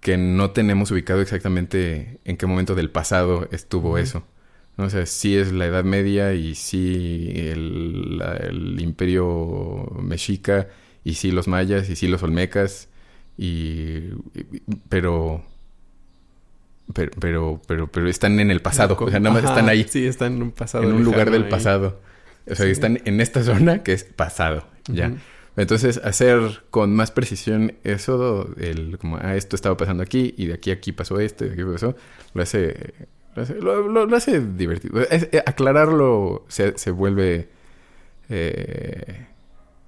que no tenemos ubicado exactamente en qué momento del pasado estuvo eso. ¿no? O sea, sí es la Edad Media y sí el, el Imperio Mexica y sí los mayas y sí los olmecas y pero pero, pero, pero, pero están en el pasado. O sea, nada más están ahí. Sí, están en un pasado. En un lugar del pasado. O sea, están en esta zona que es pasado. Ya. Entonces, hacer con más precisión eso, el como, ah, esto estaba pasando aquí, y de aquí a aquí pasó esto, y de aquí pasó, lo hace, lo hace, lo, hace divertido. Eh, aclararlo se, se vuelve, eh,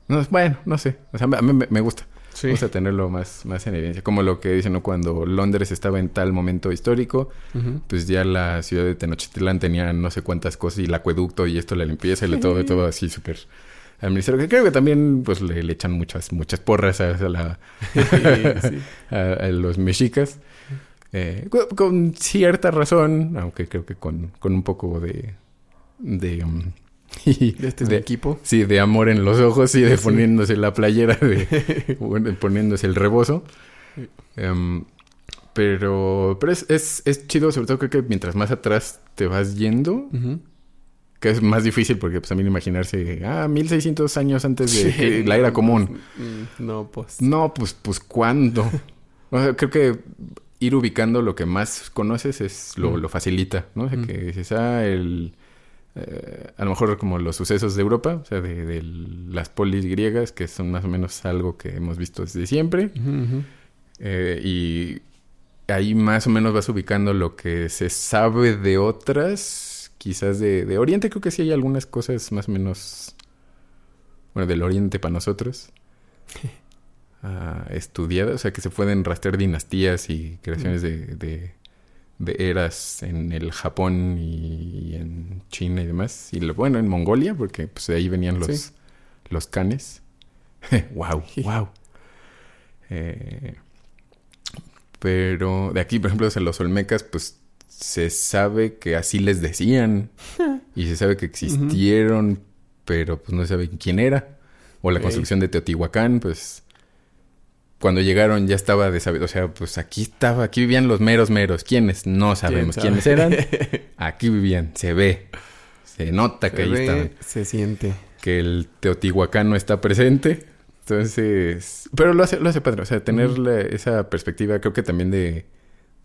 no, bueno, no sé, o sea, a mí me gusta. Vamos a tenerlo más, más en evidencia. Como lo que dicen, ¿no? Cuando Londres estaba en tal momento histórico, pues ya la ciudad de Tenochtitlán tenía no sé cuántas cosas y el acueducto y esto, la limpieza y le todo, todo así súper al ministerio, que creo que también pues le, echan muchas, muchas porras a, la, a, los mexicas. Eh, con, cierta razón, aunque creo que con, con un poco de, de um, de este equipo. Sí, de amor en los ojos y de poniéndose la playera, de poniéndose el rebozo. Em, pero pero es, es, es, chido, sobre todo creo que mientras más atrás te vas yendo, que es más difícil porque pues mí imaginarse, ah, 1600 años antes de la era común. Mm, no, pues. No, pues, pues ¿cuándo? creo que ir ubicando lo que más conoces es lo, lo facilita, ¿no? O sea, que dices, ah, el eh, a lo mejor como los sucesos de Europa, o sea, de, las polis griegas, que son más o menos algo que hemos visto desde siempre. Eh, y ahí más o menos vas ubicando lo que se sabe de otras, quizás de, Oriente, creo que sí hay algunas cosas más o menos, bueno, del Oriente para nosotros. uh, estudiadas, o sea, que se pueden rastrear dinastías y creaciones de de eras en el Japón y, en China y demás. Y lo, bueno, en Mongolia, porque pues de ahí venían los, los canes. wow, wow. Eh, pero de aquí, por ejemplo, en los Olmecas, pues se sabe que así les decían. y se sabe que existieron, pero pues no se sabe quién era. O la construcción de Teotihuacán, pues cuando llegaron ya estaba de saber, o sea, pues aquí estaba, aquí vivían los meros meros. ¿Quiénes? No sabemos quiénes eran. Aquí vivían, se ve, se nota que ahí estaban. Se siente. Que el Teotihuacán está presente. Entonces, pero lo hace, lo hace padre, o sea, tener esa perspectiva, creo que también de,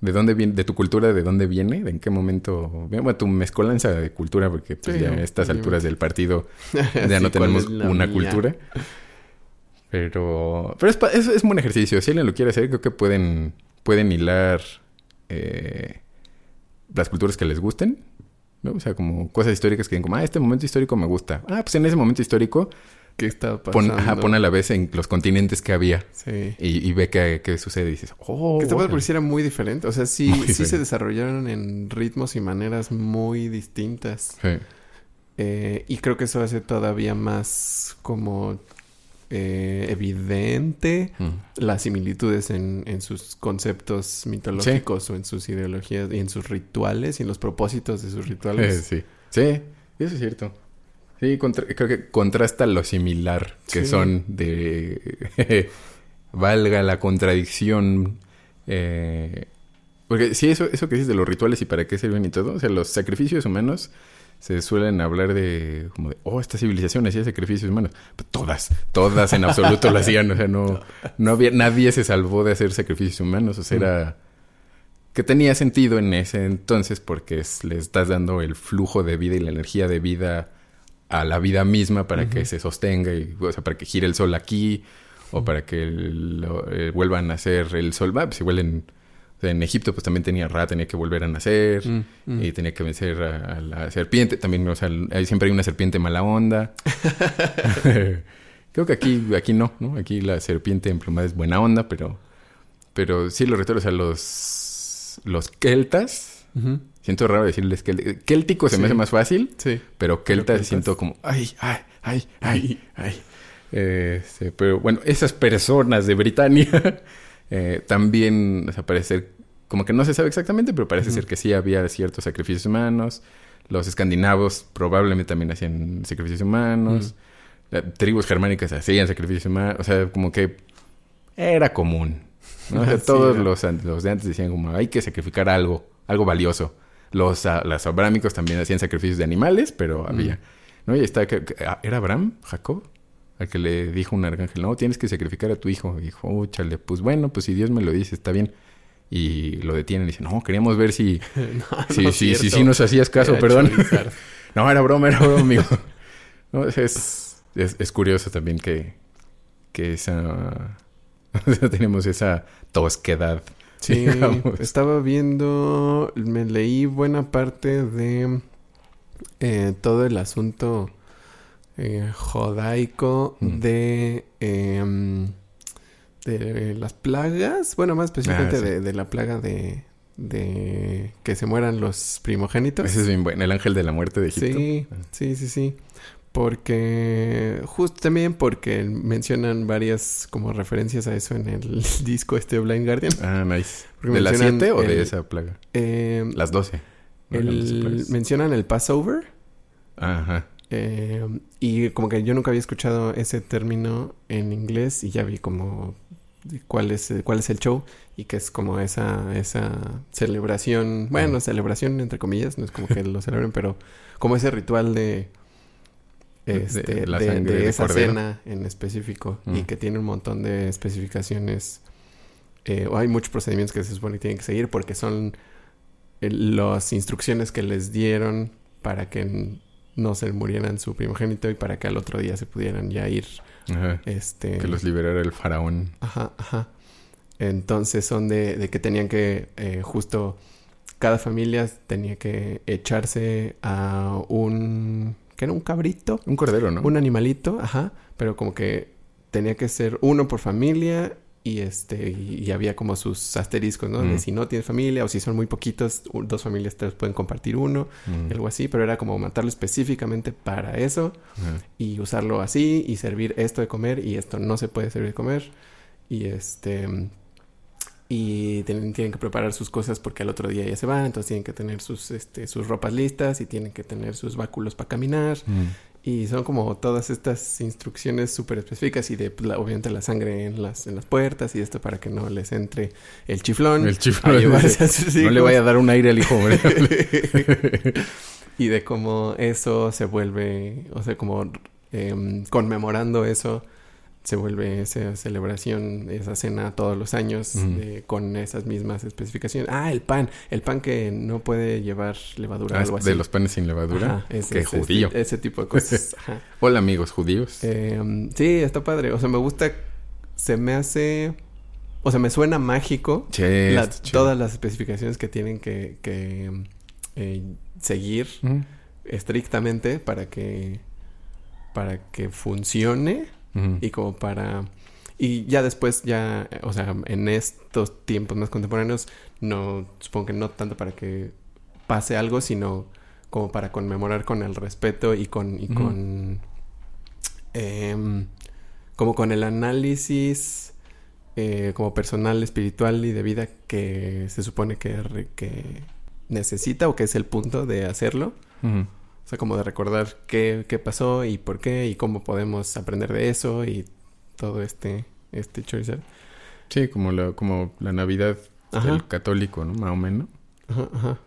de dónde viene, de tu cultura, de dónde viene, de en qué momento, bueno, tu mezcolanza de cultura, porque pues ya a estas alturas del partido ya no tenemos una cultura. Pero, pero es, es, un buen ejercicio. Si alguien lo quiere hacer, creo que pueden, pueden hilar eh, las culturas que les gusten. ¿no? O sea, como cosas históricas que digan como, ah, este momento histórico me gusta. Ah, pues en ese momento histórico... ¿Qué está pasando? Pon, ajá, pon a la vez en los continentes que había. Sí. Y, ve qué, sucede y dices, oh... Que esta okay. era muy diferente. O sea, sí, sí se desarrollaron en ritmos y maneras muy distintas. Sí. Eh, y creo que eso hace todavía más como eh, evidente Mm. las similitudes en, en sus conceptos mitológicos o en sus ideologías y en sus rituales y en los propósitos de sus rituales. sí. Sí, eso es cierto. Sí, contra- creo que contrasta lo similar que Sí. son de... valga la contradicción. eh, porque sí, eso, eso que dices de los rituales y para qué sirven y todo. O sea, los sacrificios humanos se suelen hablar de... Como de, oh, esta civilización hacía sacrificios humanos. Pero todas, todas en absoluto lo hacían. O sea, no, no había... Nadie se salvó de hacer sacrificios humanos. O sea, Mm. era... Que tenía sentido en ese entonces porque es- le estás dando el flujo de vida y la energía de vida a la vida misma para que se sostenga y, o sea, para que gire el sol aquí o para que lo- eh, vuelvan a nacer el sol. Va, pues igual en, en Egipto pues también tenía Ra, tenía que volver a nacer Mm, mm. y tenía que vencer a, a la serpiente. También, o sea, ahí siempre hay una serpiente mala onda. Creo que aquí, aquí no, ¿no? Aquí la serpiente emplumada es buena onda, pero, pero sí los rituales, o sea, los, los keltas, siento raro decirles que céltico se me hace más fácil, Sí. pero keltas keltas. siento como, ay, ay, ay, ay, ay. Este, pero bueno, esas personas de Britania eh, también, o sea, parece ser, como que no se sabe exactamente, pero parece ser que sí había ciertos sacrificios humanos. Los escandinavos probablemente también hacían sacrificios humanos. Eh, Tribus germánicas hacían sacrificios humanos. O sea, como que era común. ¿no? O sea, Sí, todos los, los de antes decían como hay que sacrificar algo, algo valioso. Los, ah, los abrámicos también hacían sacrificios de animales, pero había. ¿No? Y está ah, ¿Era Abraham? ¿Jacob? Al que le dijo un arcángel, no, tienes que sacrificar a tu hijo. Y dijo, "Oh, chale, pues bueno, pues si Dios me lo dice, está bien. Y lo detienen y dicen, no, queríamos ver si, No, si, no si, nos hacías caso, Era perdón. No, era broma, era broma, amigo. No, es, es, curioso también que, que esa... tenemos esa tosquedad. Sí, digamos. estaba viendo, me leí buena parte de eh, todo el asunto eh, jodaico Mm. de, em, de las plagas, bueno, más específicamente Ah, sí. de, de la plaga de, de que se mueran los primogénitos. Ese es bien bueno, el ángel de la muerte de Egipto. Sí, sí, sí, sí. Porque, justo también porque mencionan varias como referencias a eso en el disco este de Blind Guardian. Ah, nice. Porque ¿De las mencionan siete o de esa plaga? Eh, Las doce. ¿no? Eran las el- plagas. mencionan el Passover. Ajá. Eh, y como que yo nunca había escuchado ese término en inglés y ya vi como cuál es, cuál es el show y que es como esa, esa celebración, bueno, celebración entre comillas, no es como que lo celebren, pero como ese ritual de este, de de, la de sangre de esa cena en específico y Mm. que tiene un montón de especificaciones. eh, o hay muchos procedimientos que se supone que tienen que seguir porque son eh, las instrucciones que les dieron para que no se murieran su primogénito y para que al otro día se pudieran ya ir. Ajá. Este, Que los liberara el faraón. Ajá, ajá. Entonces son de, de que tenían que eh, justo cada familia tenía que echarse a un que era un cabrito, Un cordero, ¿no? un animalito, ajá, pero como que tenía que ser uno por familia y este y, y había como sus asteriscos, ¿no? De Mm. si no tienes familia o si son muy poquitos, dos familias te pueden compartir uno, Mm. algo así, pero era como matarlo específicamente para eso y usarlo así y servir esto de comer y esto no se puede servir de comer y este y tienen, tienen que preparar sus cosas porque al otro día ya se van entonces tienen que tener sus este sus ropas listas y tienen que tener sus báculos para caminar Mm. Y son como todas estas instrucciones súper específicas y de pues, la- obviamente la sangre en las en las puertas y esto para que no les entre el chiflón. El chiflón. a No le vaya a dar un aire al hijo, y de cómo eso se vuelve, o sea, como em, conmemorando eso, se vuelve esa celebración, esa cena todos los años de- con esas mismas especificaciones. Ah, el pan, el pan que no puede llevar levadura, Ah, algo así. de los panes sin levadura. Qué ese- judío. Ese tipo de cosas. Ajá. Hola, amigos judíos. Em, sí, está padre. O sea, me gusta, se me hace, o sea, me suena mágico Che, la- todas las especificaciones que tienen que, que, eh, seguir estrictamente para que para que funcione Y como para y ya después ya eh, o sea en estos tiempos más contemporáneos no supongo que no tanto para que pase algo sino como para conmemorar con el respeto y con, y con em, como con el análisis eh, como personal, espiritual y de vida que se supone que, que necesita o que es el punto de hacerlo. O sea, como de recordar qué, qué pasó y por qué y cómo podemos aprender de eso y todo este, este. Sí, como la, como la Navidad Ajá. del católico, ¿no? Más o menos. Ajá, ajá.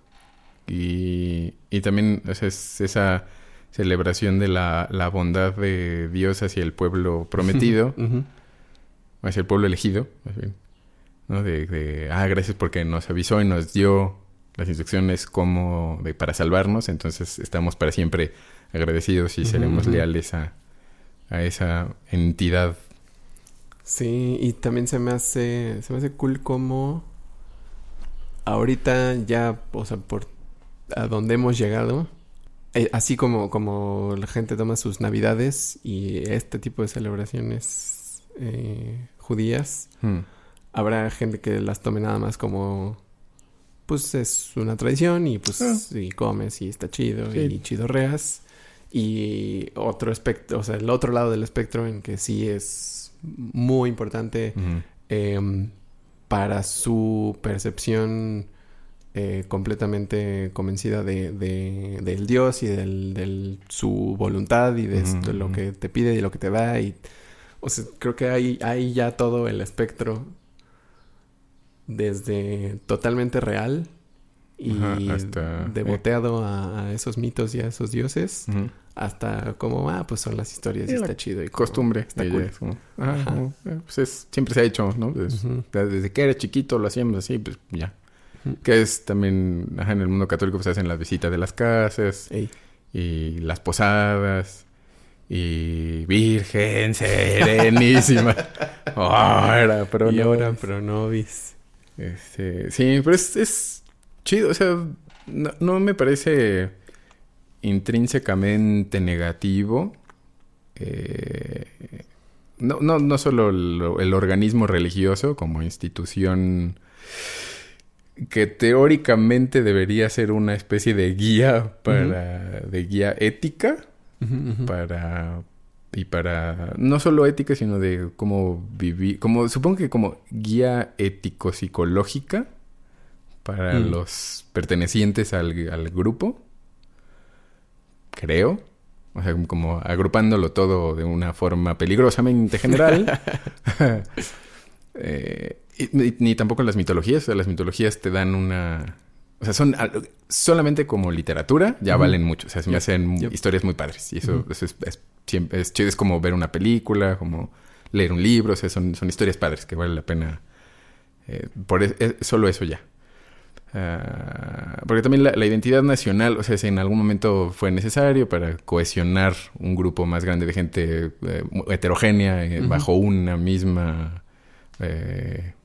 Y, y también o sea, es esa celebración de la, la bondad de Dios hacia el pueblo prometido, hacia el pueblo elegido, más bien. ¿no? De, de, ah, gracias porque nos avisó y nos dio las instrucciones como de, para salvarnos, entonces estamos para siempre agradecidos y seremos leales a, a esa entidad. Sí, y también se me hace, se me hace cool como ahorita ya, o sea, por a donde hemos llegado, eh, así como, como la gente toma sus navidades y este tipo de celebraciones eh, judías, Hmm. habrá gente que las tome nada más como, pues es una tradición y pues Ah. y comes y está chido Sí. y chidorreas. Y otro espectro, o sea, el otro lado del espectro en que sí es muy importante em, para su percepción eh, completamente convencida de, de- del Dios y del, del- su voluntad y de, lo que te pide y lo que te da. Y, o sea, creo que hay, hay ya todo el espectro desde totalmente real y Ajá, hasta- devoteado a, a esos mitos y a esos dioses hasta como, ah, pues son las historias y está chido. Y como- costumbre. Está y cool. ya es como, ah, Ajá. como, eh, pues es- siempre se ha hecho, ¿no? Ujú. Desde que eres chiquito lo hacíamos así, pues ya. Que es también, ajá, en el mundo católico pues hacen las visitas de las casas Ey. y las posadas y Virgen Serenísima. ahora, pero y no. ahora Pronovis. Este, sí, pero es, es chido, o sea, no, no me parece intrínsecamente negativo. Eh, no, no, no solo el, el organismo religioso como institución que teóricamente debería ser una especie de guía para de guía ética para y para no solo ética sino de cómo vivir como supongo que como guía ético psicológica para Mm. los pertenecientes al, al grupo creo o sea como agrupándolo todo de una forma peligrosamente general Eh, y- ni tampoco las mitologías o sea, las mitologías te dan una o sea, son solamente como literatura, ya valen mucho. O sea, se me hacen yep. historias muy padres. Y eso, eso es, es, siempre, es chido. Es como ver una película, como leer un libro. O sea, son, son historias padres que vale la pena. eh, por es- es- solo eso ya. Ah, porque también la, la identidad nacional, o sea, si en algún momento fue necesario para cohesionar un grupo más grande de gente eh, heterogénea eh, bajo una misma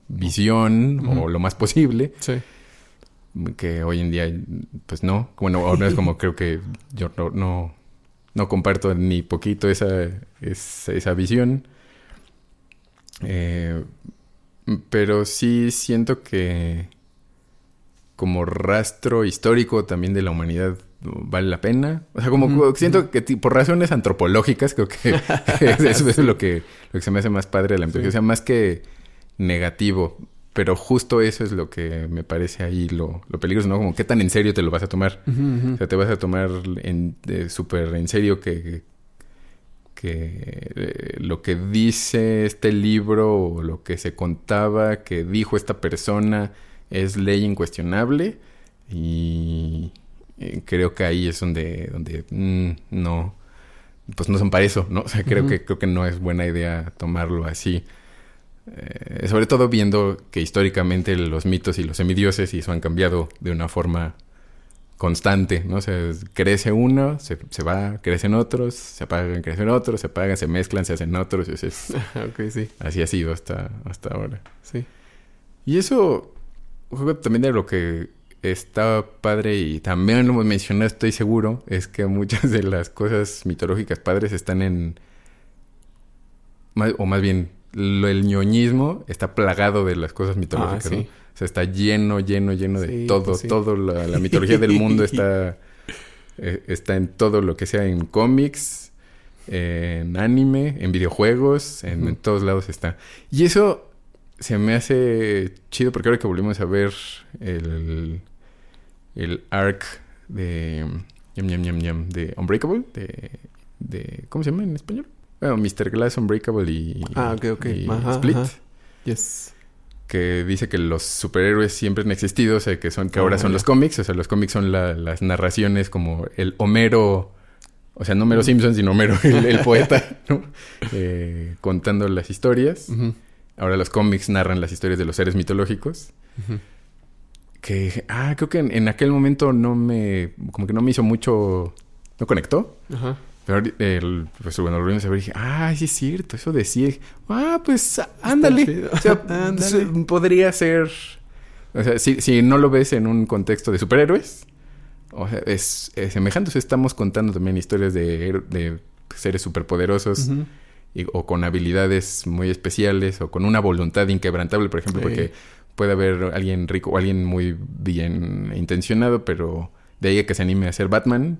visión o lo más posible Sí. Que hoy en día pues no. Bueno ahora es como creo que yo no no, no comparto ni poquito esa esa, esa visión. Eh, pero sí siento que como rastro histórico también de la humanidad vale la pena. O sea como siento que por razones antropológicas creo que eso, eso es lo que lo que se me hace más padre de la mitología. Sí. o sea más que negativo pero justo eso es lo que me parece ahí lo, lo peligroso, ¿no? Como qué tan en serio te lo vas a tomar. O sea, te vas a tomar en, súper en serio que, que eh, lo que dice este libro o lo que se contaba que dijo esta persona es ley incuestionable y eh, creo que ahí es donde, donde mm, no, pues no son para eso, ¿no? O sea, creo que creo que no es buena idea tomarlo así. Eh, sobre todo viendo que históricamente los mitos y los semidioses y eso han cambiado de una forma constante, ¿no? O sea, crece uno, se, se va, crecen otros, se apagan, crecen otros, se apagan, se mezclan, se hacen otros. y es- sí. así ha sido hasta, hasta ahora. Sí. Y eso juego también de lo que está padre y también lo hemos mencionado, estoy seguro, es que muchas de las cosas mitológicas padres están en... más- o más bien, lo, el ñoñismo está plagado de las cosas mitológicas, Ah, sí. ¿no? O sea, está lleno, lleno, lleno de Sí, todo, pues sí. todo. La, la mitología del mundo está Eh, está en todo lo que sea en cómics, en anime, en videojuegos, en, en todos lados está. Y eso se me hace chido porque ahora que volvimos a ver el, el arc de yum, yum, yum, de Unbreakable, de, de ¿cómo se llama en español? Bueno, Mr. Glass, Unbreakable y, Ah, ok, ok. y Ajá, Split. ajá. Yes. Que dice que los superhéroes siempre han existido, o sea, que son que ahora Ah, son ya. los cómics, o sea, los cómics son la- las narraciones como el Homero, o sea, no Homero Simpson, sino Homero, el, el poeta, ¿no? Eh, contando las historias. Ahora los cómics narran las historias de los seres mitológicos. Que, ah, creo que en, en aquel momento no me, como que no me hizo mucho, no conectó. Ajá. Pero el, pues bueno, lo volvimos a ver y dije, ah, sí es cierto, eso decía. Ah, pues ándale. O sea, Ándale. se- podría ser. O sea, si, si no lo ves en un contexto de superhéroes, o sea, es, es semejante. O sea, estamos contando también historias de, de seres superpoderosos y- o con habilidades muy especiales o con una voluntad inquebrantable, por ejemplo, Sí. porque puede haber alguien rico o alguien muy bien intencionado, pero de ahí a que se anime a ser Batman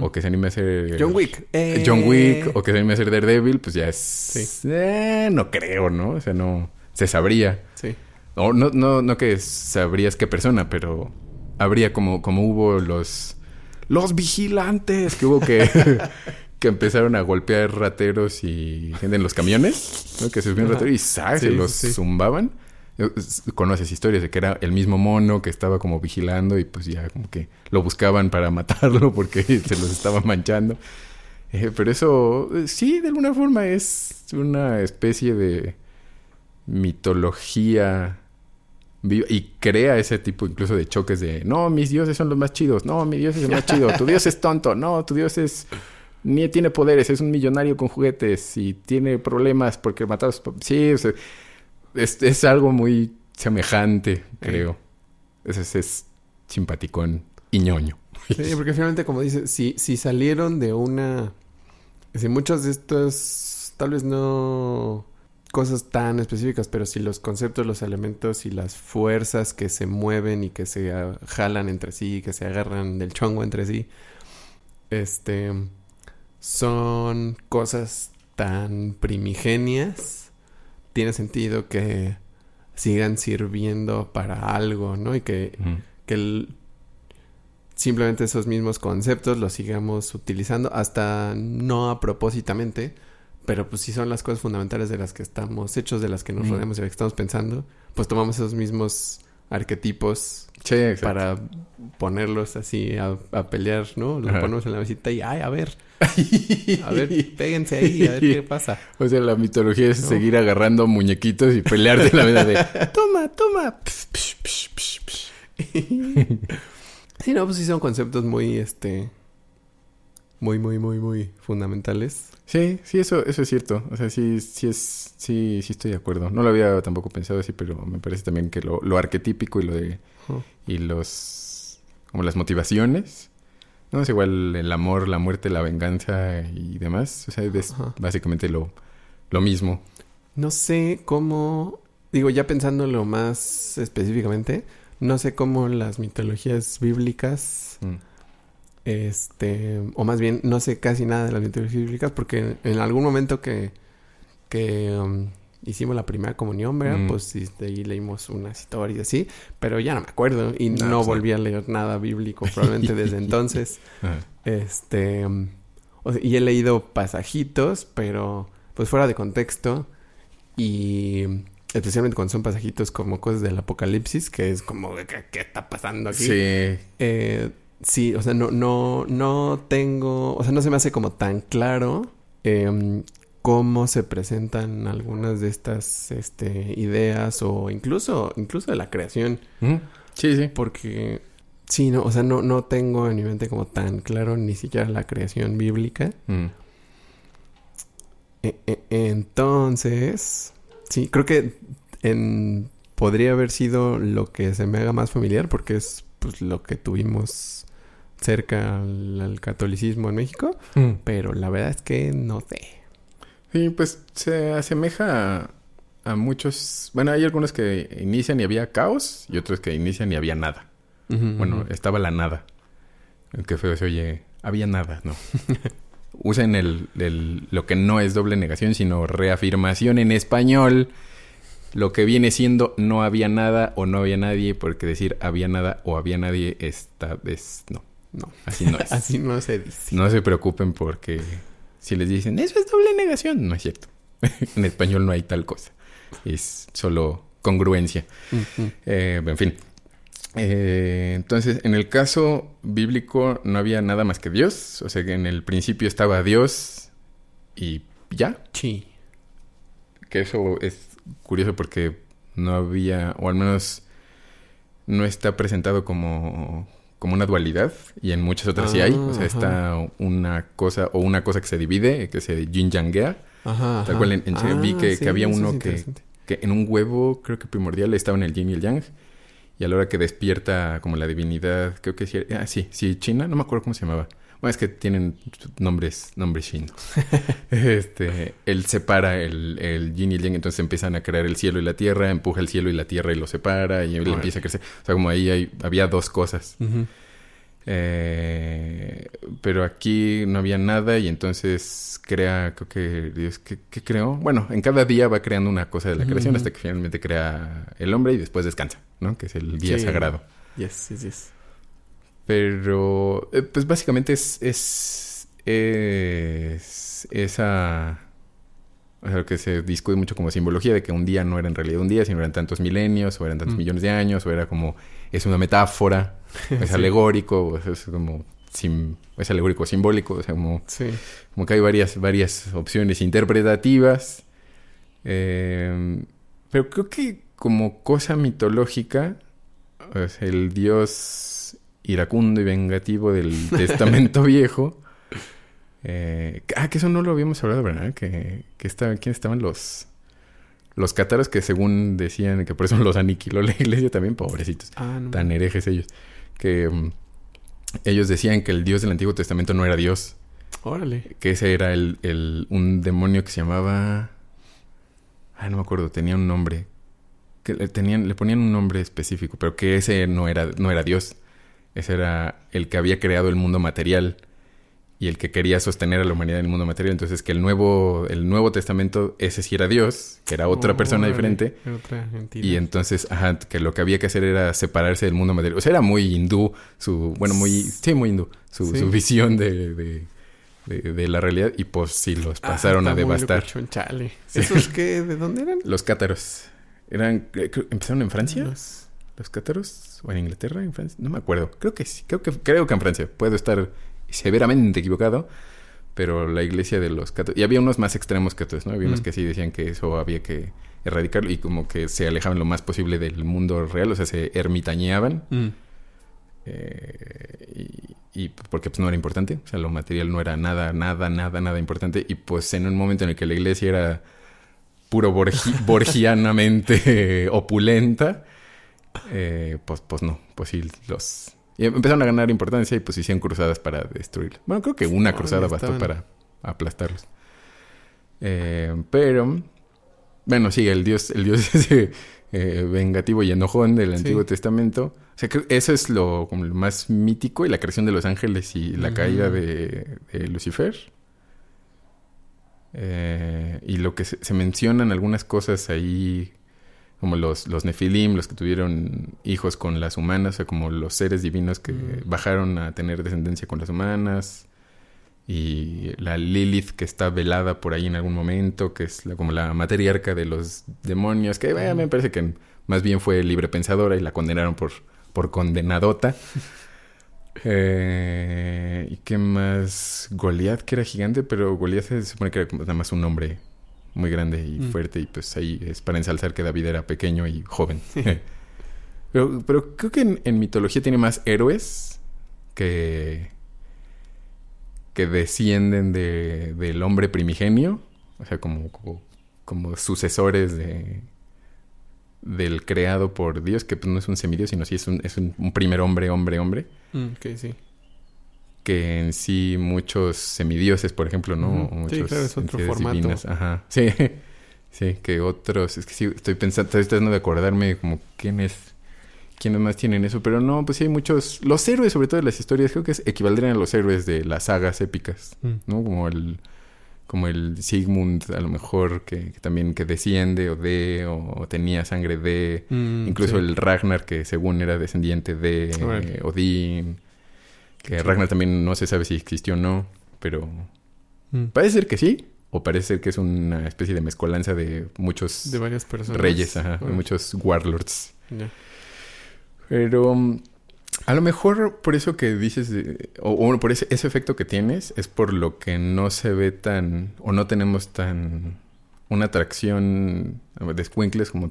O que se anime a ser John Wick. Eh. John Wick o que se anime a ser Daredevil, pues ya es eh, no creo, ¿no? O sea, no se sabría. Sí. O no no no que sabrías qué persona, pero habría como como hubo los los vigilantes que hubo que que empezaron a golpear rateros y gente en los camiones, ¿no? Que se subían Ajá. rateros y ¡zas! se los sí. zumbaban. Conoces historias de que era el mismo mono que estaba como vigilando y pues ya como que lo buscaban para matarlo porque se los estaba manchando. Eh, pero eso eh, sí, de alguna forma es una especie de mitología y crea ese tipo incluso de choques de no, mis dioses son los más chidos, no, mi dios es el más chido, tu dios es tonto, no, tu dios es ni tiene poderes, es un millonario con juguetes y tiene problemas porque mató a sus Sí, es, es algo muy semejante, creo. Ese es, es simpaticón y ñoño. Sí, porque finalmente, como dices, si, si salieron de una... Si muchos de estos, tal vez no cosas tan específicas, pero si los conceptos, los elementos y las fuerzas que se mueven y que se jalan entre sí, que se agarran del chongo entre sí, este, son cosas tan primigenias, tiene sentido que sigan sirviendo para algo, ¿no? Y que que el- simplemente esos mismos conceptos los sigamos utilizando hasta no a propósitamente, pero pues si son las cosas fundamentales de las que estamos hechos, de las que nos Mm. rodeamos y de las que estamos pensando, pues tomamos esos mismos arquetipos para ponerlos así a, a pelear, ¿no? Los Ajá. ponemos en la mesita y, ay, a ver, a ver, péguense ahí, a ver qué pasa. O sea, la mitología es No. seguir agarrando muñequitos y pelear de la vida de toma, toma. Sí, no, pues sí son conceptos muy, este, muy, muy, muy, muy fundamentales. Sí, sí, eso, eso es cierto. O sea, sí, sí es, sí, sí estoy de acuerdo. No lo había tampoco pensado así, pero me parece también que lo, lo arquetípico y lo de y los como las motivaciones. No es igual el amor, la muerte, la venganza y demás. O sea, es Ajá. básicamente lo, lo mismo. No sé cómo, digo, ya pensándolo más específicamente, no sé cómo las mitologías bíblicas, Mm. Este, o más bien, no sé casi nada de las mitologías bíblicas porque en algún momento que, que um, hicimos la primera comunión, ¿verdad? Mm. Pues de ahí leímos unas historias así, pero ya no me acuerdo y No, no pues no. volví a leer nada bíblico probablemente desde entonces. Este. um, y he leído pasajitos, pero pues fuera de contexto. Y especialmente cuando son pasajitos como cosas del apocalipsis, que es como, de ¿qué, qué está pasando aquí? Sí. Eh, sí, o sea, no, no, no tengo. O sea, no se me hace como tan claro em, cómo se presentan algunas de estas este, ideas o incluso, incluso de la creación. Sí, sí. Porque sí, no, o sea, no, no tengo en mi mente como tan claro ni siquiera la creación bíblica. Mm. E- e- entonces, sí, creo que en, podría haber sido lo que se me haga más familiar porque es pues lo que tuvimos cerca al, al catolicismo en México, Mm. pero la verdad es que no sé. Sí, pues se asemeja a, a muchos. Bueno, hay algunos que inician y había caos y otros que inician y había nada. Bueno, estaba la nada. Qué feo se oye. Había nada, ¿no? Usen el, el- lo que no es doble negación, sino reafirmación en español. Lo que viene siendo no había nada o no había nadie, porque decir había nada o había nadie esta vez no. No. Así no es. Así no se dice. No se preocupen porque si les dicen eso es doble negación, no es cierto. en español no hay tal cosa. Es solo congruencia. Eh, en fin. Eh, entonces, en el caso bíblico no había nada más que Dios. O sea que en el principio estaba Dios y ya. Sí. Que eso es curioso porque no había, o al menos no está presentado como, como una dualidad. Y en muchas otras sí hay. O sea, Ah, está una cosa, o una cosa que se divide, que se yin yanguea. Ajá. Tal cual en, en China vi Ah, que, sí, que había uno que, que en un huevo, creo que primordial, estaba en el yin y el yang. Y a la hora que despierta como la divinidad, creo que sí, ah, sí, sí, China, no me acuerdo cómo se llamaba. Bueno, es que tienen nombres, nombres chinos. este, él separa el, el yin y el yang, entonces empiezan a crear el cielo y la tierra, empuja el cielo y la tierra y lo separa y él empieza a crecer. O sea, como ahí hay- había dos cosas. Eh, pero aquí no había nada y entonces crea, creo que Dios, ¿qué, qué creó? Bueno, en cada día va creando una cosa de la creación hasta que finalmente crea el hombre y después descansa, ¿no? Que es el día Sí. sagrado. Yes, yes, yes. Pero, eh, pues básicamente es, es, es esa, o sea, que se discute mucho como simbología de que un día no era en realidad un día, sino eran tantos milenios, o eran tantos Mm. millones de años, o era como, es una metáfora, es Sí. alegórico, o sea, es como, sim- es alegórico simbólico, o sea, como, Sí. como que hay varias, varias opciones interpretativas. Eh, pero creo que como cosa mitológica, o sea, el dios iracundo y vengativo del Testamento Viejo. eh, ah, que eso no lo habíamos hablado, ¿verdad? Que, que estaba, ¿quién estaban los, los cátaros que según decían que por eso los aniquiló la iglesia también, pobrecitos, Ah, no. tan herejes ellos, que mm, ellos decían que el dios del Antiguo Testamento no era dios, Órale. que ese era el, el- un demonio que se llamaba... Ah, no me acuerdo, tenía un nombre. Que le, tenían, le ponían un nombre específico, pero que ese no era, no era Dios. Ese era el que había creado el mundo material y el que quería sostener a la humanidad en el mundo material. Entonces que el nuevo, el nuevo testamento, ese sí era Dios, que era otra persona diferente. Otra. Y entonces, ajá, que lo que había que hacer era separarse del mundo material. O sea, era muy hindú, su, bueno, muy, sí, muy hindú, su, Sí. su visión de, de, de- de la realidad. Y pues sí, los Ah, pasaron a está muy devastar. chale. Sí. ¿Esos qué? ¿De dónde eran? Los cátaros. Eran, eh, creo- ¿empezaron en Francia? Los- ¿Los cátaros? ¿O en Inglaterra? ¿En Francia? No me acuerdo. Creo que sí. Creo que, creo que en Francia. Puedo estar severamente equivocado. Pero la iglesia de los cátaros... Y había unos más extremos que otros, ¿no? Había unos Mm. que sí decían que eso había que erradicarlo. Y como que se alejaban lo más posible del mundo real. O sea, se ermitañeaban. Mm. Eh, y, y porque pues no era importante. O sea, lo material no era nada, nada, nada, nada importante. Y pues en un momento en el que la iglesia era puro borgi- borgianamente opulenta, eh, pues, pues no, pues sí, los... Y empezaron a ganar importancia y pues hicieron cruzadas para destruirlos. Bueno, creo que una Ah, cruzada bastó para aplastarlos. Eh, pero, bueno, sí, el dios, el dios ese eh, vengativo y enojón del Sí. Antiguo Testamento. O sea, que eso es lo, como lo más mítico y la creación de los ángeles y la caída de, de Lucifer. Eh, y lo que se, se mencionan algunas cosas ahí, como los, los Nefilim, los que tuvieron hijos con las humanas, o sea, como los seres divinos que Mm. bajaron a tener descendencia con las humanas. Y la Lilith que está velada por ahí en algún momento, que es la- como la matriarca de los demonios, que me parece que más bien fue libre pensadora y la condenaron por, por condenadota. Eh, ¿Y qué más? Goliath, que era gigante, pero Goliath se supone que era nada más un hombre muy grande y Mm. fuerte, y pues ahí es para ensalzar que David era pequeño y joven. pero, pero creo que en, en mitología tiene más héroes que, que descienden de, del hombre primigenio, o sea, como, como, como sucesores de del creado por Dios, que pues no es un semidios, sino sí es un, es un, un primer hombre, hombre, hombre Mm, sí. Que en sí muchos semidioses, por ejemplo, ¿no? O muchos Sí, claro, es otro formato. divinas. Ajá. Sí. Sí, que otros, es que sí, estoy pensando, estoy tratando de acordarme como quién es, quiénes más tienen eso, pero no, pues sí hay muchos. Los héroes, sobre todo de las historias, creo que es, equivaldrían a los héroes de las sagas épicas, Mm. ¿no? Como el. Como el Sigmund, a lo mejor, que, que también que desciende o de, o tenía sangre de. Mm, Incluso sí. el Ragnar, que según era descendiente de eh, Odín. Que. Ragnar también no se sabe si existió o no, pero Mm. parece ser que sí, o parece ser que es una especie de mezcolanza de muchos De varias personas. reyes, ajá, de Ah, muchos warlords. ya. Pero mm, a lo mejor por eso que dices, o, o por ese, ese efecto que tienes, es por lo que no se ve tan, o no tenemos tan, una atracción de escuincles como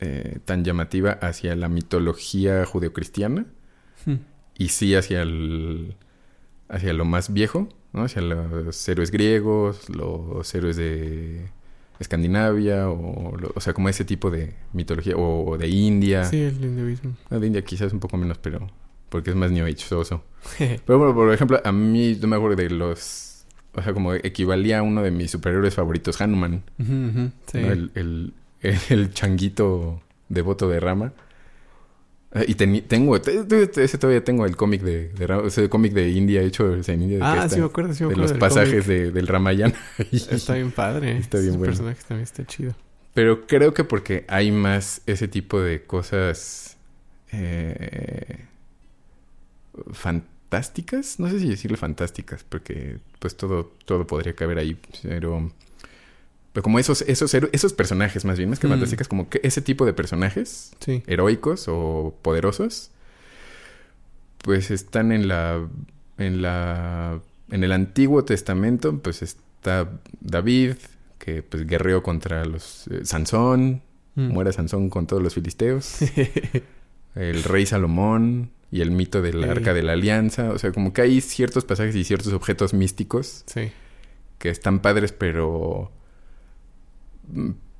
eh, tan llamativa hacia la mitología judeocristiana Mm. Y sí hacia el, hacia lo más viejo, ¿no? Hacia los héroes griegos, los héroes de Escandinavia, o, o sea, como ese tipo de mitología, o, de India. Sí, el hinduismo. No, de India quizás un poco menos, pero porque es más New Age-soso. Pero bueno, por ejemplo, a mí yo me acuerdo de los... O sea, como equivalía a uno de mis superhéroes favoritos, Hanuman. Ujú, ujú, sí. ¿no? El, el, el, el changuito devoto de Rama. Ah, Y teni- tengo... te- te- Ese todavía tengo el cómic de, de. Ese cómic de India hecho o sea, en India. de Ah, sí me acuerdo, sí me de acuerdo los del pasajes de- del Ramayana. Está bien padre. Está bien bueno. personaje también está chido. Pero creo que porque hay más ese tipo de cosas eh, fantásticas. No sé si decirle fantásticas, porque pues todo, todo podría caber ahí. Pero, pero como esos, esos, esos personajes, más bien, más que Mm. fantásticas, como que ese tipo de personajes Sí. heroicos o poderosos, pues están en la, en la, en el Antiguo Testamento, pues está David, que pues guerreó contra los eh, Sansón, Mm. muere Sansón con todos los filisteos, el rey Salomón y el mito del Sí. arca de la alianza, o sea, como que hay ciertos pasajes y ciertos objetos místicos sí. que están padres, pero.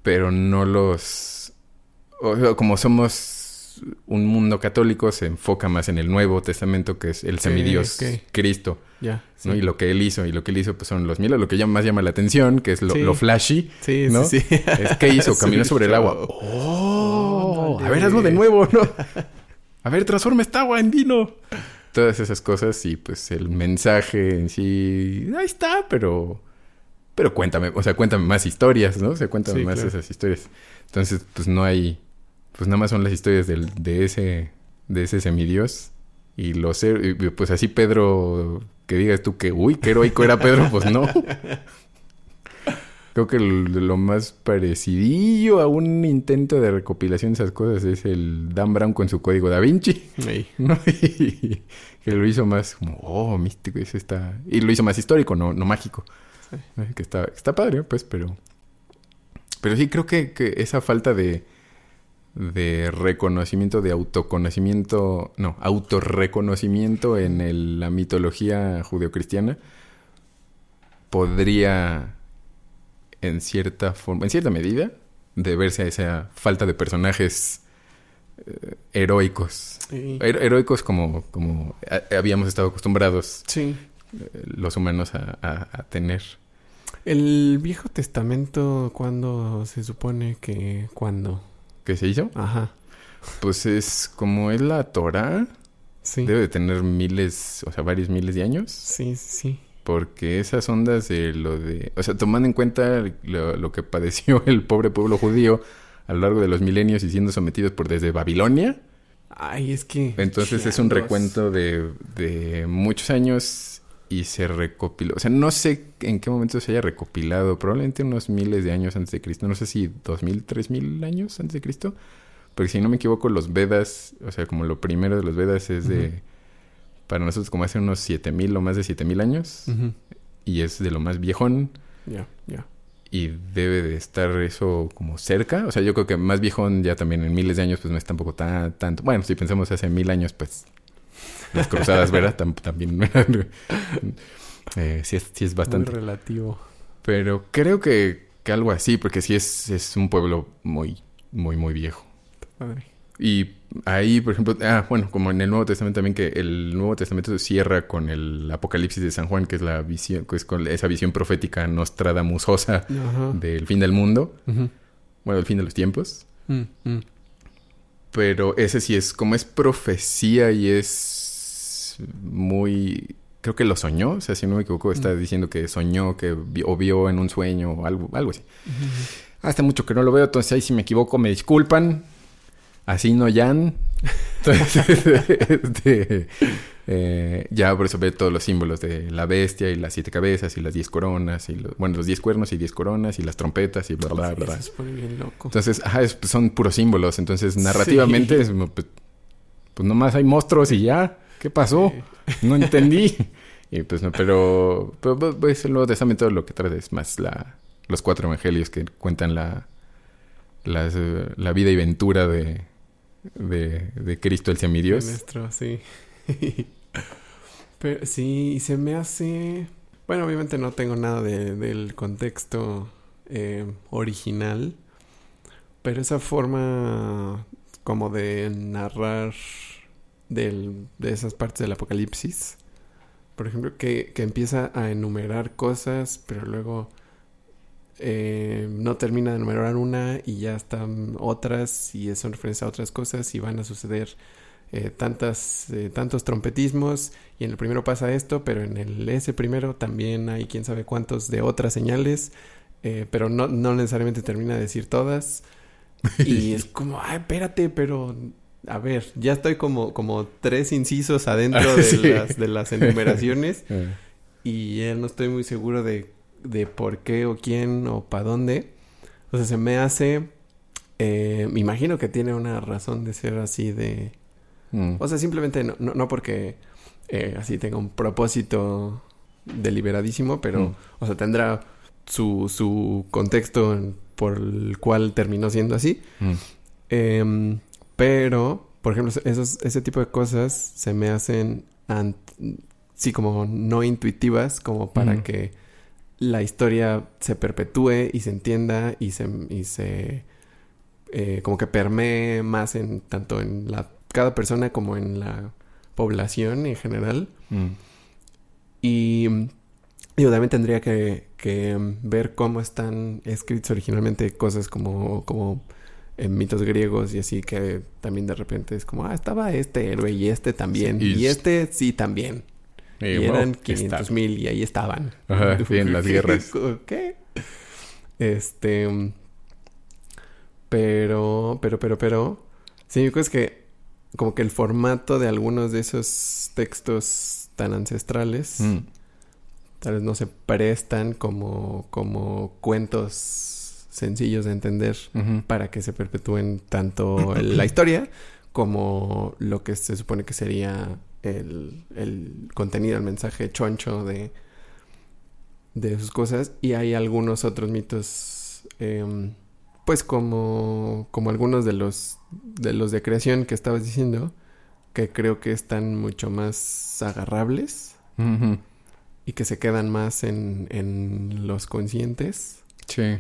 Pero no los. O sea, como somos un mundo católico, se enfoca más en el Nuevo Testamento, que es el semidios ok. Cristo. Y lo que él hizo, y lo que él hizo, pues son los milos, lo que más llama la atención, que es lo, Sí. lo flashy. Sí, ¿no? sí. Es que hizo, caminó sobre el agua. ¡Oh! A ver, hazlo de nuevo, ¿no? A ver, transforma esta agua en vino. Todas esas cosas y pues el mensaje en sí, ahí está, pero... Pero cuéntame, o sea, cuéntame más historias, ¿no? O sea, cuéntame Sí, más claro. esas historias. Entonces, pues no hay... Pues nada más son las historias del, de ese... De ese semidios. Y los... Pues así Pedro... Que digas tú que... Uy, qué heroico era Pedro. Pues no. Creo que lo, lo más parecidillo a un intento de recopilación de esas cosas es el Dan Brown con su código Da Vinci, Ey. ¿no? Y que lo hizo más como, oh, místico, eso está... Y lo hizo más histórico, no, no mágico. Eh, Que está, está padre, pues, pero... Pero sí creo que, que esa falta de, de reconocimiento, de autoconocimiento, no, autorreconocimiento en el- la mitología judeocristiana podría, en cierta forma, en cierta medida, deberse a esa falta de personajes eh, heroicos. Sí. Her- heroicos como, como a- habíamos estado acostumbrados Sí. eh, los humanos a, a- a tener. El Viejo Testamento, ¿cuándo se supone que... ¿Cuándo? ¿Qué se hizo? Ajá. Pues es como es la Torah, Sí. debe de tener miles, o sea, varios miles de años. Sí, sí. Porque esas ondas de lo de... O sea, tomando en cuenta lo, lo que padeció el pobre pueblo judío a lo largo de los milenios y siendo sometidos por desde Babilonia. Ay, es que... Entonces es un recuento de, de muchos años y se recopiló. O sea, no sé en qué momento se haya recopilado. Probablemente unos miles de años antes de Cristo. No sé si dos mil, tres mil años antes de Cristo. Porque si no me equivoco, los Vedas, o sea, como lo primero de los Vedas es de... Para nosotros como hace unos siete mil o más de siete mil años. Ujú. Y es de lo más viejón. Ya, ya. Y debe de estar eso como cerca. O sea, yo creo que más viejón ya también en miles de años pues no es tampoco tan, tanto. Bueno, si pensamos hace mil años pues las cruzadas, ¿verdad? Tam- también eh, sí, es, sí es bastante. Muy relativo. Pero creo que, que algo así, porque sí es, es un pueblo muy, muy, muy viejo. Padre. Y ahí, por ejemplo, ah, bueno, como en el Nuevo Testamento también, que el Nuevo Testamento cierra con el Apocalipsis de San Juan, que es la visión, que es con esa visión profética nostradamusosa Ajá. del fin del mundo, bueno, el fin de los tiempos. Mm, mm. Pero ese sí es, como es profecía y es muy... Creo que lo soñó, o sea, si no me equivoco, está diciendo que soñó, que vi- o vio en un sueño o algo, algo así. Hace mucho que no lo veo, entonces ahí si me equivoco me disculpan. Así no, Jan. Entonces, este, eh, ya por eso ve todos los símbolos de la bestia y las siete cabezas y las diez coronas y los, bueno, los diez cuernos y diez coronas y las trompetas y bla, bla, bla. Bien loco. Entonces, ajá, es- pues, son puros símbolos. Entonces, narrativamente, Sí. es como, pues, pues nomás hay monstruos y ya. ¿Qué pasó? No entendí. y pues no, pero, pero pues, pues, el Nuevo Testamento lo que trae es más la, los cuatro evangelios que cuentan la, las, eh, la vida y ventura de, de, de Cristo el semidios. nuestro, sí. Pero sí, y se me hace... Bueno, obviamente no tengo nada de- del contexto eh, original, pero esa forma como de narrar del- de esas partes del apocalipsis, por ejemplo, que, que empieza a enumerar cosas, pero luego eh, no termina de enumerar una y ya están otras y son referencia a otras cosas y van a suceder eh, tantas, eh, tantos trompetismos y en el primero pasa esto, pero en el ese primero también hay quién sabe cuántos de otras señales, eh, pero no, no necesariamente termina de decir todas. Y es como, ay, espérate, pero a ver, ya estoy como, como tres incisos adentro de, Sí. las, de las enumeraciones Eh, y ya no estoy muy seguro de, de por qué o quién o para dónde. O sea, se me hace... eh, me imagino que tiene una razón de ser así de... mm. O sea, simplemente no, no, no porque eh, así tenga un propósito deliberadísimo, pero, Mm. o sea, tendrá su, su contexto por el cual terminó siendo así. Mm. Em, pero, por ejemplo, esos, ese tipo de cosas se me hacen, sí, como no intuitivas, como para que la historia se perpetúe y se entienda y se, y se eh, como que permee más en tanto en la cada persona como en la población en general. Mm. Y digo, también tendría que, que, ver cómo están escritos originalmente cosas como, como en mitos griegos y así que también de repente es como, ah, estaba este héroe y este también. Sí, y y, es- este sí también. Y wow, eran aquí está. 500 mil y ahí estaban. Ajá, sí, en las guerras. ¿Qué? Este... Pero, pero, pero, pero... Sí, yo creo es que como que el formato de algunos de esos textos tan ancestrales Mm. tal vez no se prestan como, como cuentos sencillos de entender para que se perpetúen tanto la historia como lo que se supone que sería el, el contenido, el mensaje choncho de, de sus cosas. Y hay algunos otros mitos, em, pues como, como algunos de los, de los de creación que estabas diciendo, que creo que están mucho más agarrables y que se quedan más en, en los conscientes Sí.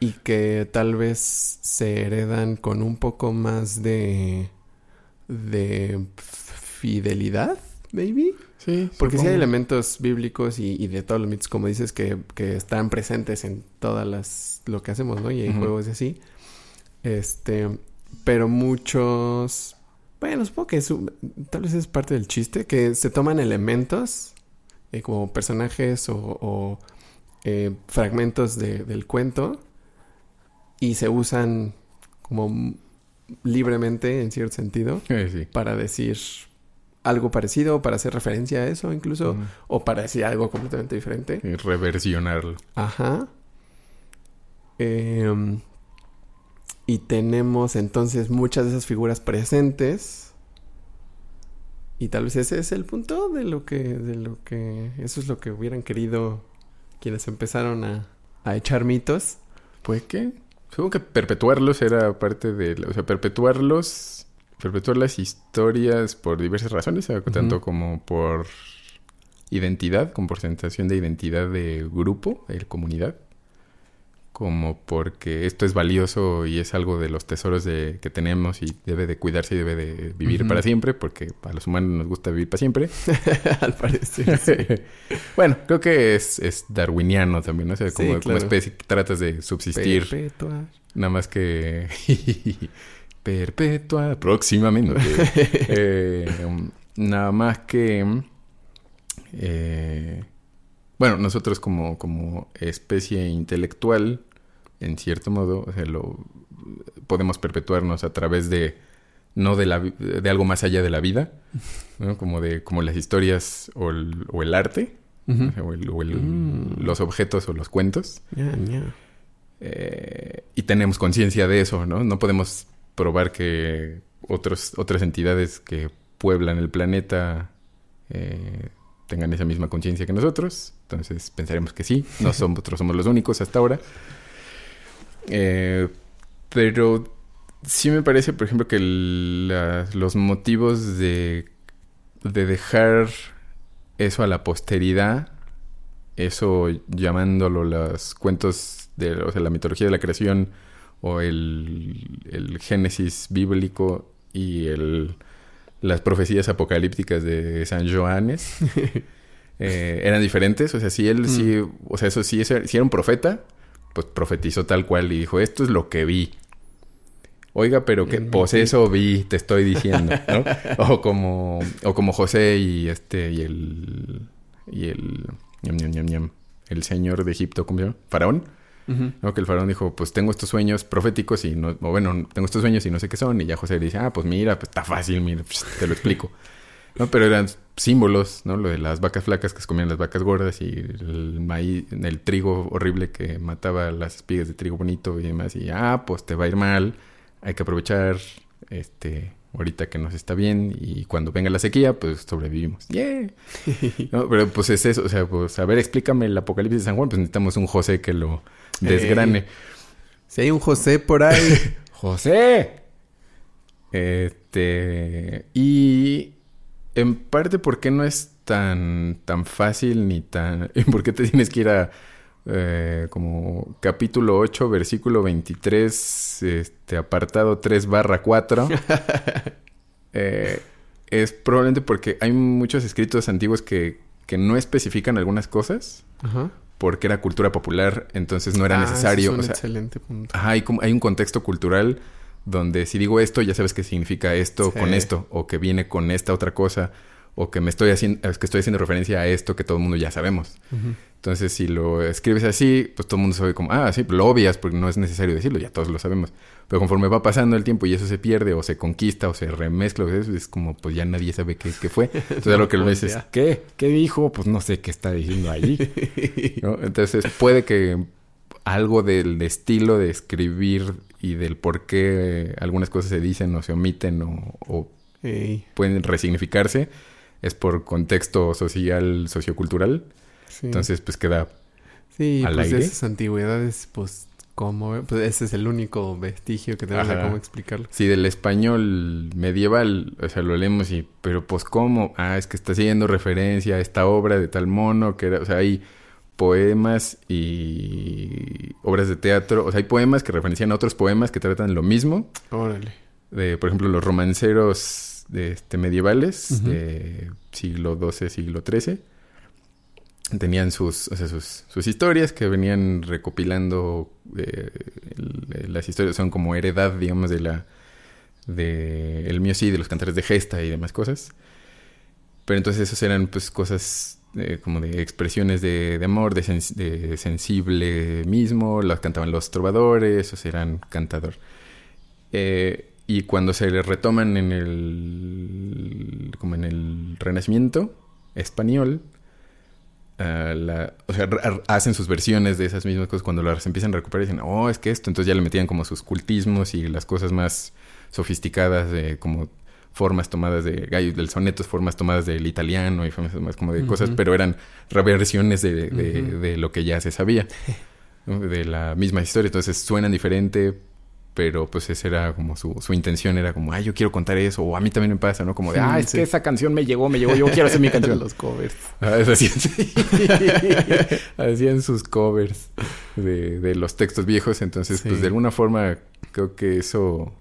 Y que tal vez se heredan con un poco más de de fidelidad, maybe. Sí, Porque sí hay supongo. elementos bíblicos y, y de todos los mitos, como dices, que, que están presentes en todas las lo que hacemos, ¿no? Y hay juegos y así. Este, pero muchos, bueno, supongo que es un- tal vez es parte del chiste, que se toman elementos eh, como personajes o, o, eh, fragmentos de- del cuento y se usan como libremente en cierto sentido Eh, sí. para decir algo parecido, para hacer referencia a eso incluso, o para decir algo completamente diferente. Y reversionarlo. Ajá. Em, y tenemos entonces muchas de esas figuras presentes. Y tal vez ese es el punto de lo que, de lo que, eso es lo que hubieran querido quienes empezaron a, a echar mitos. Pues que supongo que perpetuarlos era parte de, o sea, perpetuarlos, perpetuar las historias por diversas razones, tanto como por identidad, como por sensación de identidad de grupo, de comunidad, como porque esto es valioso y es algo de los tesoros de, que tenemos y debe de cuidarse y debe de vivir para siempre, porque a los humanos nos gusta vivir para siempre. Al parecer. sí. bueno, creo que es, es darwiniano también, ¿no? O sea, Sí, como, especie que tratas de subsistir. Perpetuar. Nada más que... perpetua próximamente. Eh, nada más que... eh, bueno, nosotros como, como especie intelectual, en cierto modo, o sea, lo, podemos perpetuarnos a través de no de, la, de algo más allá de la vida, ¿no? como de como las historias o el, o el arte, o, sea, o el- o el- Mm. los objetos o los cuentos. Eh, y tenemos conciencia de eso, ¿no? No podemos probar que otros, otras entidades que pueblan el planeta eh, tengan esa misma conciencia que nosotros. Entonces pensaremos que sí. No somos, nosotros somos los únicos hasta ahora. Eh, pero sí me parece, por ejemplo, que el- la- los motivos de, de dejar eso a la posteridad, eso llamándolo los cuentos de o sea, la mitología de la creación o el, el génesis bíblico y el, las profecías apocalípticas de San Joanes eh, eran diferentes. O sea, si él sí, o sea, eso sí, si era un profeta, pues profetizó tal cual y dijo, esto es lo que vi. Oiga, pero que pues eso vi, te estoy diciendo, ¿no? o como o como José y este y el y el ñam, ñam, ñam, ñam, el señor de Egipto, ¿cómo se llama? Faraón. ¿no? Que el faraón dijo, pues tengo estos sueños proféticos y no, o bueno, tengo estos sueños y no sé qué son. Y ya José le dice, ah, pues mira, pues está fácil, mira, pues, te lo explico. ¿No? Pero eran símbolos, ¿no? Lo de las vacas flacas que se comían las vacas gordas y el maíz, el trigo horrible que mataba las espigas de trigo bonito y demás. Y ah, pues te va a ir mal, hay que aprovechar, este, ahorita que nos está bien y cuando venga la sequía, pues sobrevivimos. ¡Yeah! No, pero pues es eso, o sea, pues a ver, explícame el apocalipsis de San Juan, pues necesitamos un José que lo desgrane. Si hay un José por ahí. ¡José! Este. Y. En parte, ¿por qué no es tan, tan fácil ni tan. ¿Por qué te tienes que ir a. eh, como capítulo 8, versículo 23, este, apartado 3 barra 4? Eh, es probablemente porque hay muchos escritos antiguos que, que no especifican algunas cosas Ajá. porque era cultura popular, entonces no era Ah, necesario. Es un o sea, excelente punto. Ajá, hay, como- hay un contexto cultural donde si digo esto, ya sabes que significa esto Sí. con esto, o que viene con esta otra cosa, o que me estoy haciendo, que estoy haciendo referencia a esto que todo el mundo ya sabemos. Entonces, si lo escribes así, pues todo el mundo sabe como, ah, sí, lo obvias porque no es necesario decirlo, ya todos lo sabemos. Pero conforme va pasando el tiempo y eso se pierde, o se conquista, o se remezcla, o eso, es como, pues ya nadie sabe qué, qué fue. Entonces, lo que lo ves es, Ya. ¿qué? ¿Qué dijo? Pues no sé qué está diciendo allí. ¿no? Entonces puede que algo del estilo de escribir y del por qué algunas cosas se dicen o se omiten o, pueden resignificarse es por contexto social, sociocultural. sí. Entonces pues queda... sí, al pues aire. esas antigüedades, pues, ¿cómo? Pues ese es el único vestigio que tenemos de cómo explicarlo. Si del español medieval, o sea, lo leemos y... Pero pues cómo? Ah, es que está haciendo referencia a esta obra de tal mono que era... O sea, hay poemas y obras de teatro. O sea, hay poemas que referencian a otros poemas que tratan lo mismo. Órale. de, por ejemplo, los romanceros de, este, medievales de siglo XII, siglo XIII. Tenían sus, o sea, sus, sus historias que venían recopilando eh, el- las historias, son como heredad, digamos, de la de el mío sí, de los cantares de gesta y demás cosas. Pero entonces esos eran pues cosas eh, como de expresiones de, de amor, de, de sensible mismo, las cantaban los trovadores, o sea, eran cantador. Eh, y cuando se le retoman en el como en el Renacimiento español, ra- hacen sus versiones de esas mismas cosas cuando las empiezan a recuperar dicen, oh, es que esto, entonces ya le metían como sus cultismos y las cosas más sofisticadas de como formas tomadas de gallo del sonetos, formas tomadas del italiano y formas tomadas como de cosas, pero eran reversiones de, de- lo que ya se sabía, de la misma historia, entonces suenan diferente, pero pues esa era como su, su intención, era como, ay, yo quiero contar eso, o a mí también me pasa, ¿no? Como de, ah, es Sí. que esa canción me llegó, me llegó, yo quiero hacer mi canción. Los covers. Ah, hacían, sí. Hacían sus covers de, de los textos viejos. Entonces, Sí. pues de alguna forma, creo que eso.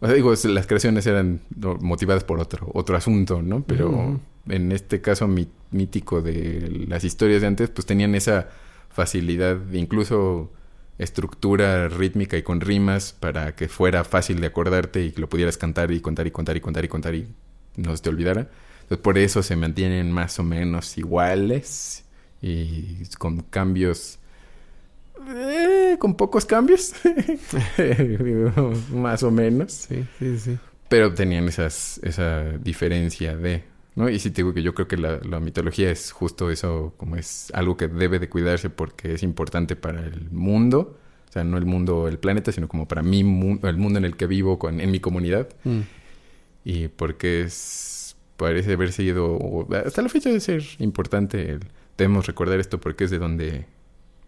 O sea, digo, las creaciones eran motivadas por otro, otro asunto, ¿no? Pero en este caso mí- mítico de las historias de antes, pues tenían esa facilidad, incluso estructura rítmica y con rimas para que fuera fácil de acordarte y que lo pudieras cantar y contar y contar y contar y contar y no se te olvidara. Entonces por eso se mantienen más o menos iguales y con cambios eh, con pocos cambios más o menos Sí, sí, sí. pero tenían esas esa diferencia de ¿no? y sí te digo que yo creo que la, la mitología es justo eso como es algo que debe de cuidarse porque es importante para el mundo o sea no el mundo el planeta sino como para mí mu- el mundo en el que vivo con, en mi comunidad Mm. y porque es parece haber sido hasta la fecha de ser importante el- debemos recordar esto porque es de donde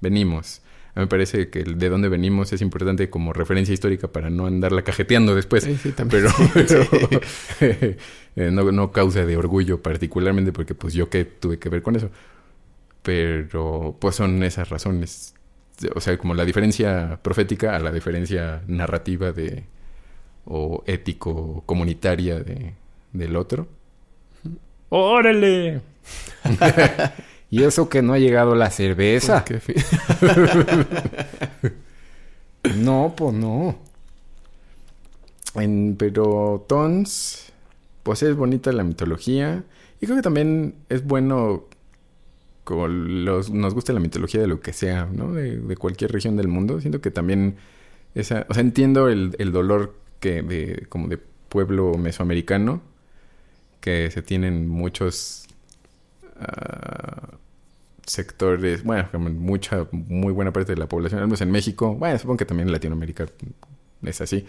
venimos me parece que el de dónde venimos es importante como referencia histórica para no andarla cajeteando después. Sí, sí, también. pero, pero, eh, no, no causa de orgullo particularmente porque pues yo qué tuve que ver con eso. Pero pues son esas razones. O sea como la diferencia profética a la diferencia narrativa de o ético comunitaria de, del otro. Órale Y eso que no ha llegado la cerveza. Qué No, pues no. En- pero Tons, pues es bonita la mitología. Y creo que también es bueno, como los, nos gusta la mitología de lo que sea, ¿no? De, de cualquier región del mundo. Siento que también esa, o sea, entiendo el, el dolor que de, como de pueblo mesoamericano, que se tienen muchos ah, sectores, bueno, mucha, muy buena parte de la población, al menos en México, bueno, supongo que también en Latinoamérica es así,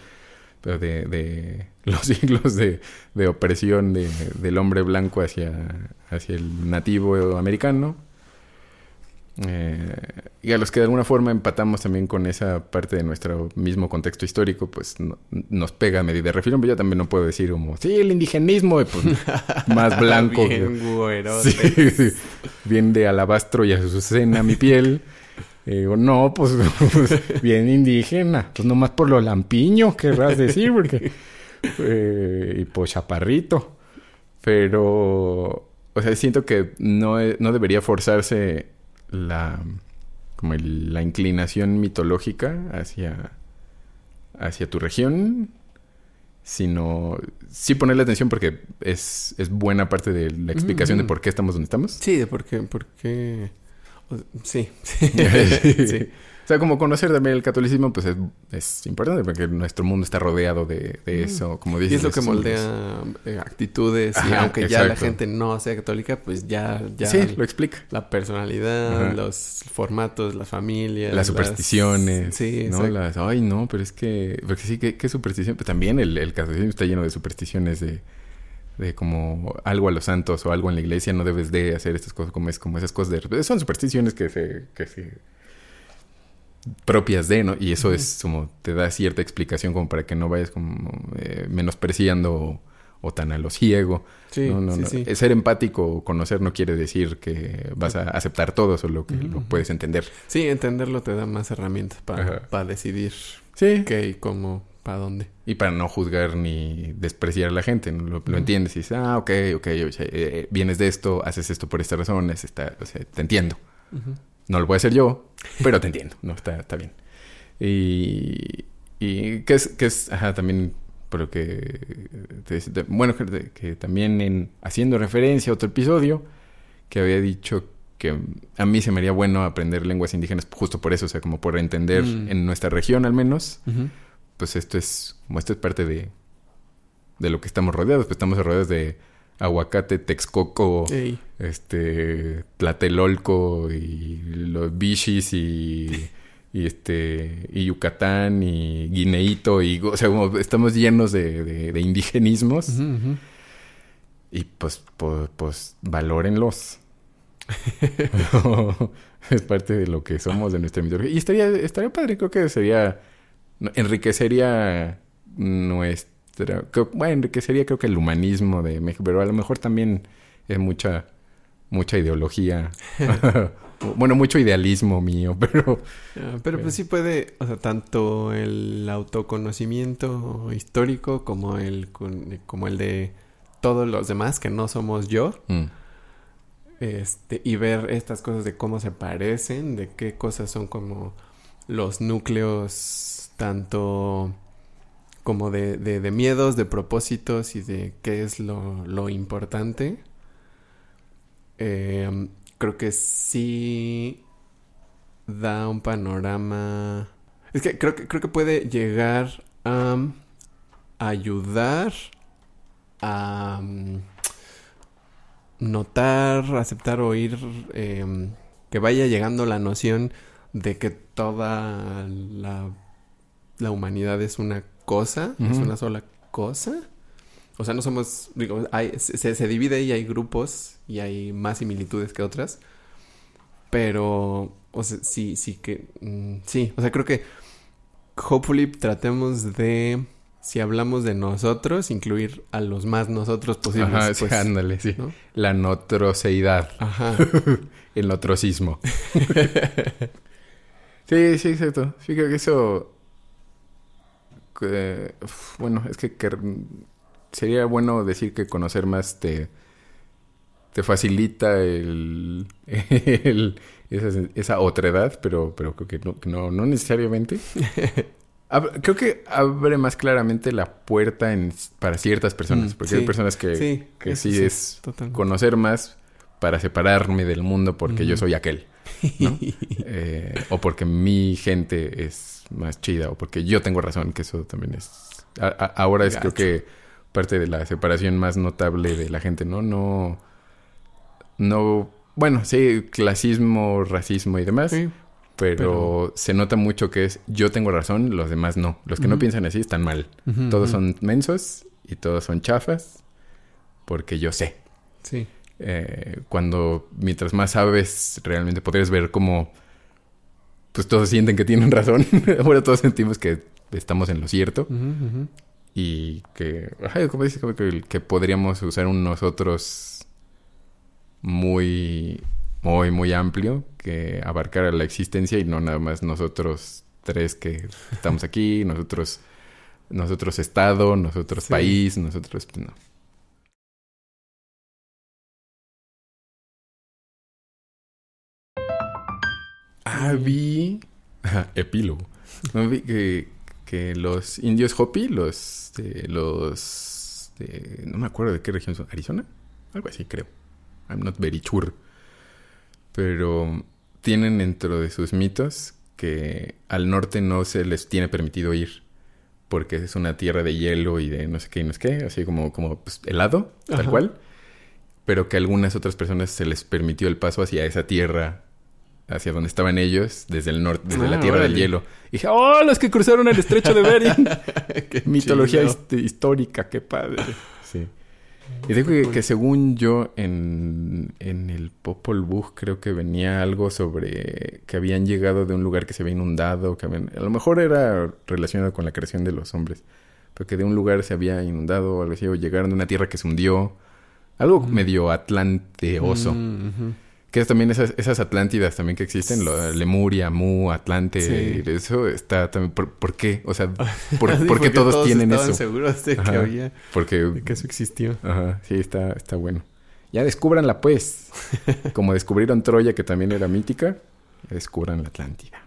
pero de, de los siglos de, de opresión de- del hombre blanco hacia, hacia el nativo americano. Eh, y a los que de alguna forma empatamos también con esa parte de nuestro mismo contexto histórico, pues no- nos pega a medida de refilón. Pero yo también no puedo decir como, sí, el indigenismo, y pues más blanco. Bien güerote. Sí, sí. Bien de alabastro y azucena mi piel. Y digo, no, pues, pues, bien indígena. Pues nomás por lo lampiño, querrás decir, porque... eh, y pues chaparrito. Pero... O sea, siento que no, no debería forzarse la... Como el- la inclinación mitológica hacia... Hacia tu región. Sino... Sí ponerle atención porque es, es buena parte de la explicación de Ujú. por qué estamos donde estamos. Sí, de por qué, por qué... Sí, sí. O sea, como conocer también el catolicismo, pues es, es importante porque nuestro mundo está rodeado de, de eso, como Mm. Y dices. es lo que moldea eh, actitudes. y aunque ya la gente no sea católica, pues ya... ya Sí, lo explica. La personalidad, Ajá. los formatos, las familias. Las supersticiones. Sí, ¿no? Las, ay, no, pero es que... Porque sí, ¿qué, qué superstición? Pues también el, el catolicismo está lleno de supersticiones de... De como algo a los santos o algo en la iglesia no debes de hacer estas cosas como es como esas cosas de son supersticiones que se que se propias de, ¿no? Y eso es como te da cierta explicación como para que no vayas como eh, menospreciando o, o tan a lo ciego. Sí, no, no, sí, no. sí. Eh, Ser empático o conocer no quiere decir que vas a aceptar todo, solo que lo puedes entender. Sí, entenderlo te da más herramientas para decidir Sí. qué y cómo, para dónde. Y para no juzgar ni despreciar a la gente, ¿no? lo, entiendes y dices, ah, ok, ok, o sea, eh, vienes de esto, haces esto por esta razón, es esta, o sea, te entiendo. No lo voy a hacer yo, pero te entiendo, no, está, está bien. Y, y que es, que es, ajá, también, por lo que, te- te- bueno, que, que también en, haciendo referencia a otro episodio, que había dicho que a mí se me haría bueno aprender lenguas indígenas justo por eso, o sea, como por entender Mm. en nuestra región al menos, pues esto es, como esto es parte de, de lo que estamos rodeados, pues estamos rodeados de aguacate, texcoco, Ey. este, tlatelolco y los bichis y, y este, y Yucatán y Guineíto y, o sea, como estamos llenos de, de, de indigenismos y pues, pues, pues valórenlos. es parte de lo que somos, de nuestra mitología. Y estaría, estaría padre, creo que sería, enriquecería nuestra, creo- bueno, enriquecería creo que el humanismo de México, pero a lo mejor también es mucha, mucha ideología. bueno, mucho idealismo mío, pero... Ah, pero pues sí puede, o sea, tanto el autoconocimiento histórico como el, como el de todos los demás que no somos yo. mm, este, y ver estas cosas de cómo se parecen, de qué cosas son como los núcleos tanto como de, de, miedos, de propósitos y de qué es lo, lo importante. Eh, creo que sí da un panorama. Es que creo que, creo que puede llegar a ayudar a um, notar, aceptar, oír, eh, que vaya llegando la noción de que toda la, la humanidad es una cosa, es una sola cosa. O sea, no somos, digo, hay, se, se divide y hay grupos y hay más similitudes que otras. Pero, o sea, sí, sí que, mm, sí, o sea, creo que hopefully tratemos de, si hablamos de nosotros, incluir a los más nosotros posibles. Ajá, pues, ándale, sí. ¿no? La notroceidad. Ajá. El notrocismo. sí, sí, exacto. Sí, creo que eso... bueno, es que, que sería bueno decir que conocer más te, te facilita el, el- esa, esa otredad, pero, pero creo que no, no, no necesariamente. Creo que abre más claramente la puerta en, para ciertas personas, Mm, porque hay personas que Sí, que sí, sí, es totalmente. conocer más para separarme del mundo porque yo soy aquel, ¿no? Eh, o porque mi gente es más chida, o porque yo tengo razón, que eso también es... a- a- ahora es creo que parte de la separación más notable de la gente, ¿no? No... No... Bueno, sí, clasismo, racismo y demás, Sí, pero, pero- se nota mucho que es yo tengo razón, los demás no. Los que no piensan así están mal. Todos son mensos y todos son chafas porque yo sé. Sí. Eh, cuando mientras más sabes, realmente podrías ver cómo pues todos sienten que tienen razón. Ahora todos sentimos que estamos en lo cierto y que, ajá, como dices, como que, que podríamos usar un nosotros muy, muy, muy amplio que abarcara la existencia y no nada más nosotros tres que estamos aquí, nosotros, nosotros estado, nosotros Sí. país, nosotros, pues, no. Ah, vi. Epílogo. No, vi que, que los indios Hopi, los. de- los. de- no me acuerdo de qué región son. ¿Arizona? Algo así, creo. I'm not very sure. Pero tienen dentro de sus mitos que al norte no se les tiene permitido ir. Porque es una tierra de hielo y de no sé qué y no sé qué. Así como, como pues, helado, tal cual. Pero que a algunas otras personas se les permitió el paso hacia esa tierra hacia donde estaban ellos, desde el norte, desde Ah, la tierra del hielo. Y dije, ¡oh, los que cruzaron el estrecho de Bering! Qué Mitología hist- histórica, qué padre. Sí. Y digo que, que según yo, en, en el Popol Vuh creo que venía algo sobre que habían llegado de un lugar que se había inundado, que habían, a lo mejor era relacionado con la creación de los hombres, pero que de un lugar se había inundado o algo así, o llegaron de una tierra que se hundió. Algo Mm. medio atlanteoso. Mm. Que es también esas, esas Atlántidas también que existen, lo, Lemuria, Mu, Atlante, Sí. eso está también, ¿por, por qué? O sea, ¿por, Sí, por qué todos, tienen estaban eso? seguros de que Ajá. había, Porque, de que eso existió. ajá, sí, está, está bueno. Ya descúbranla pues. Como descubrieron Troya, que también era mítica, descubran la Atlántida.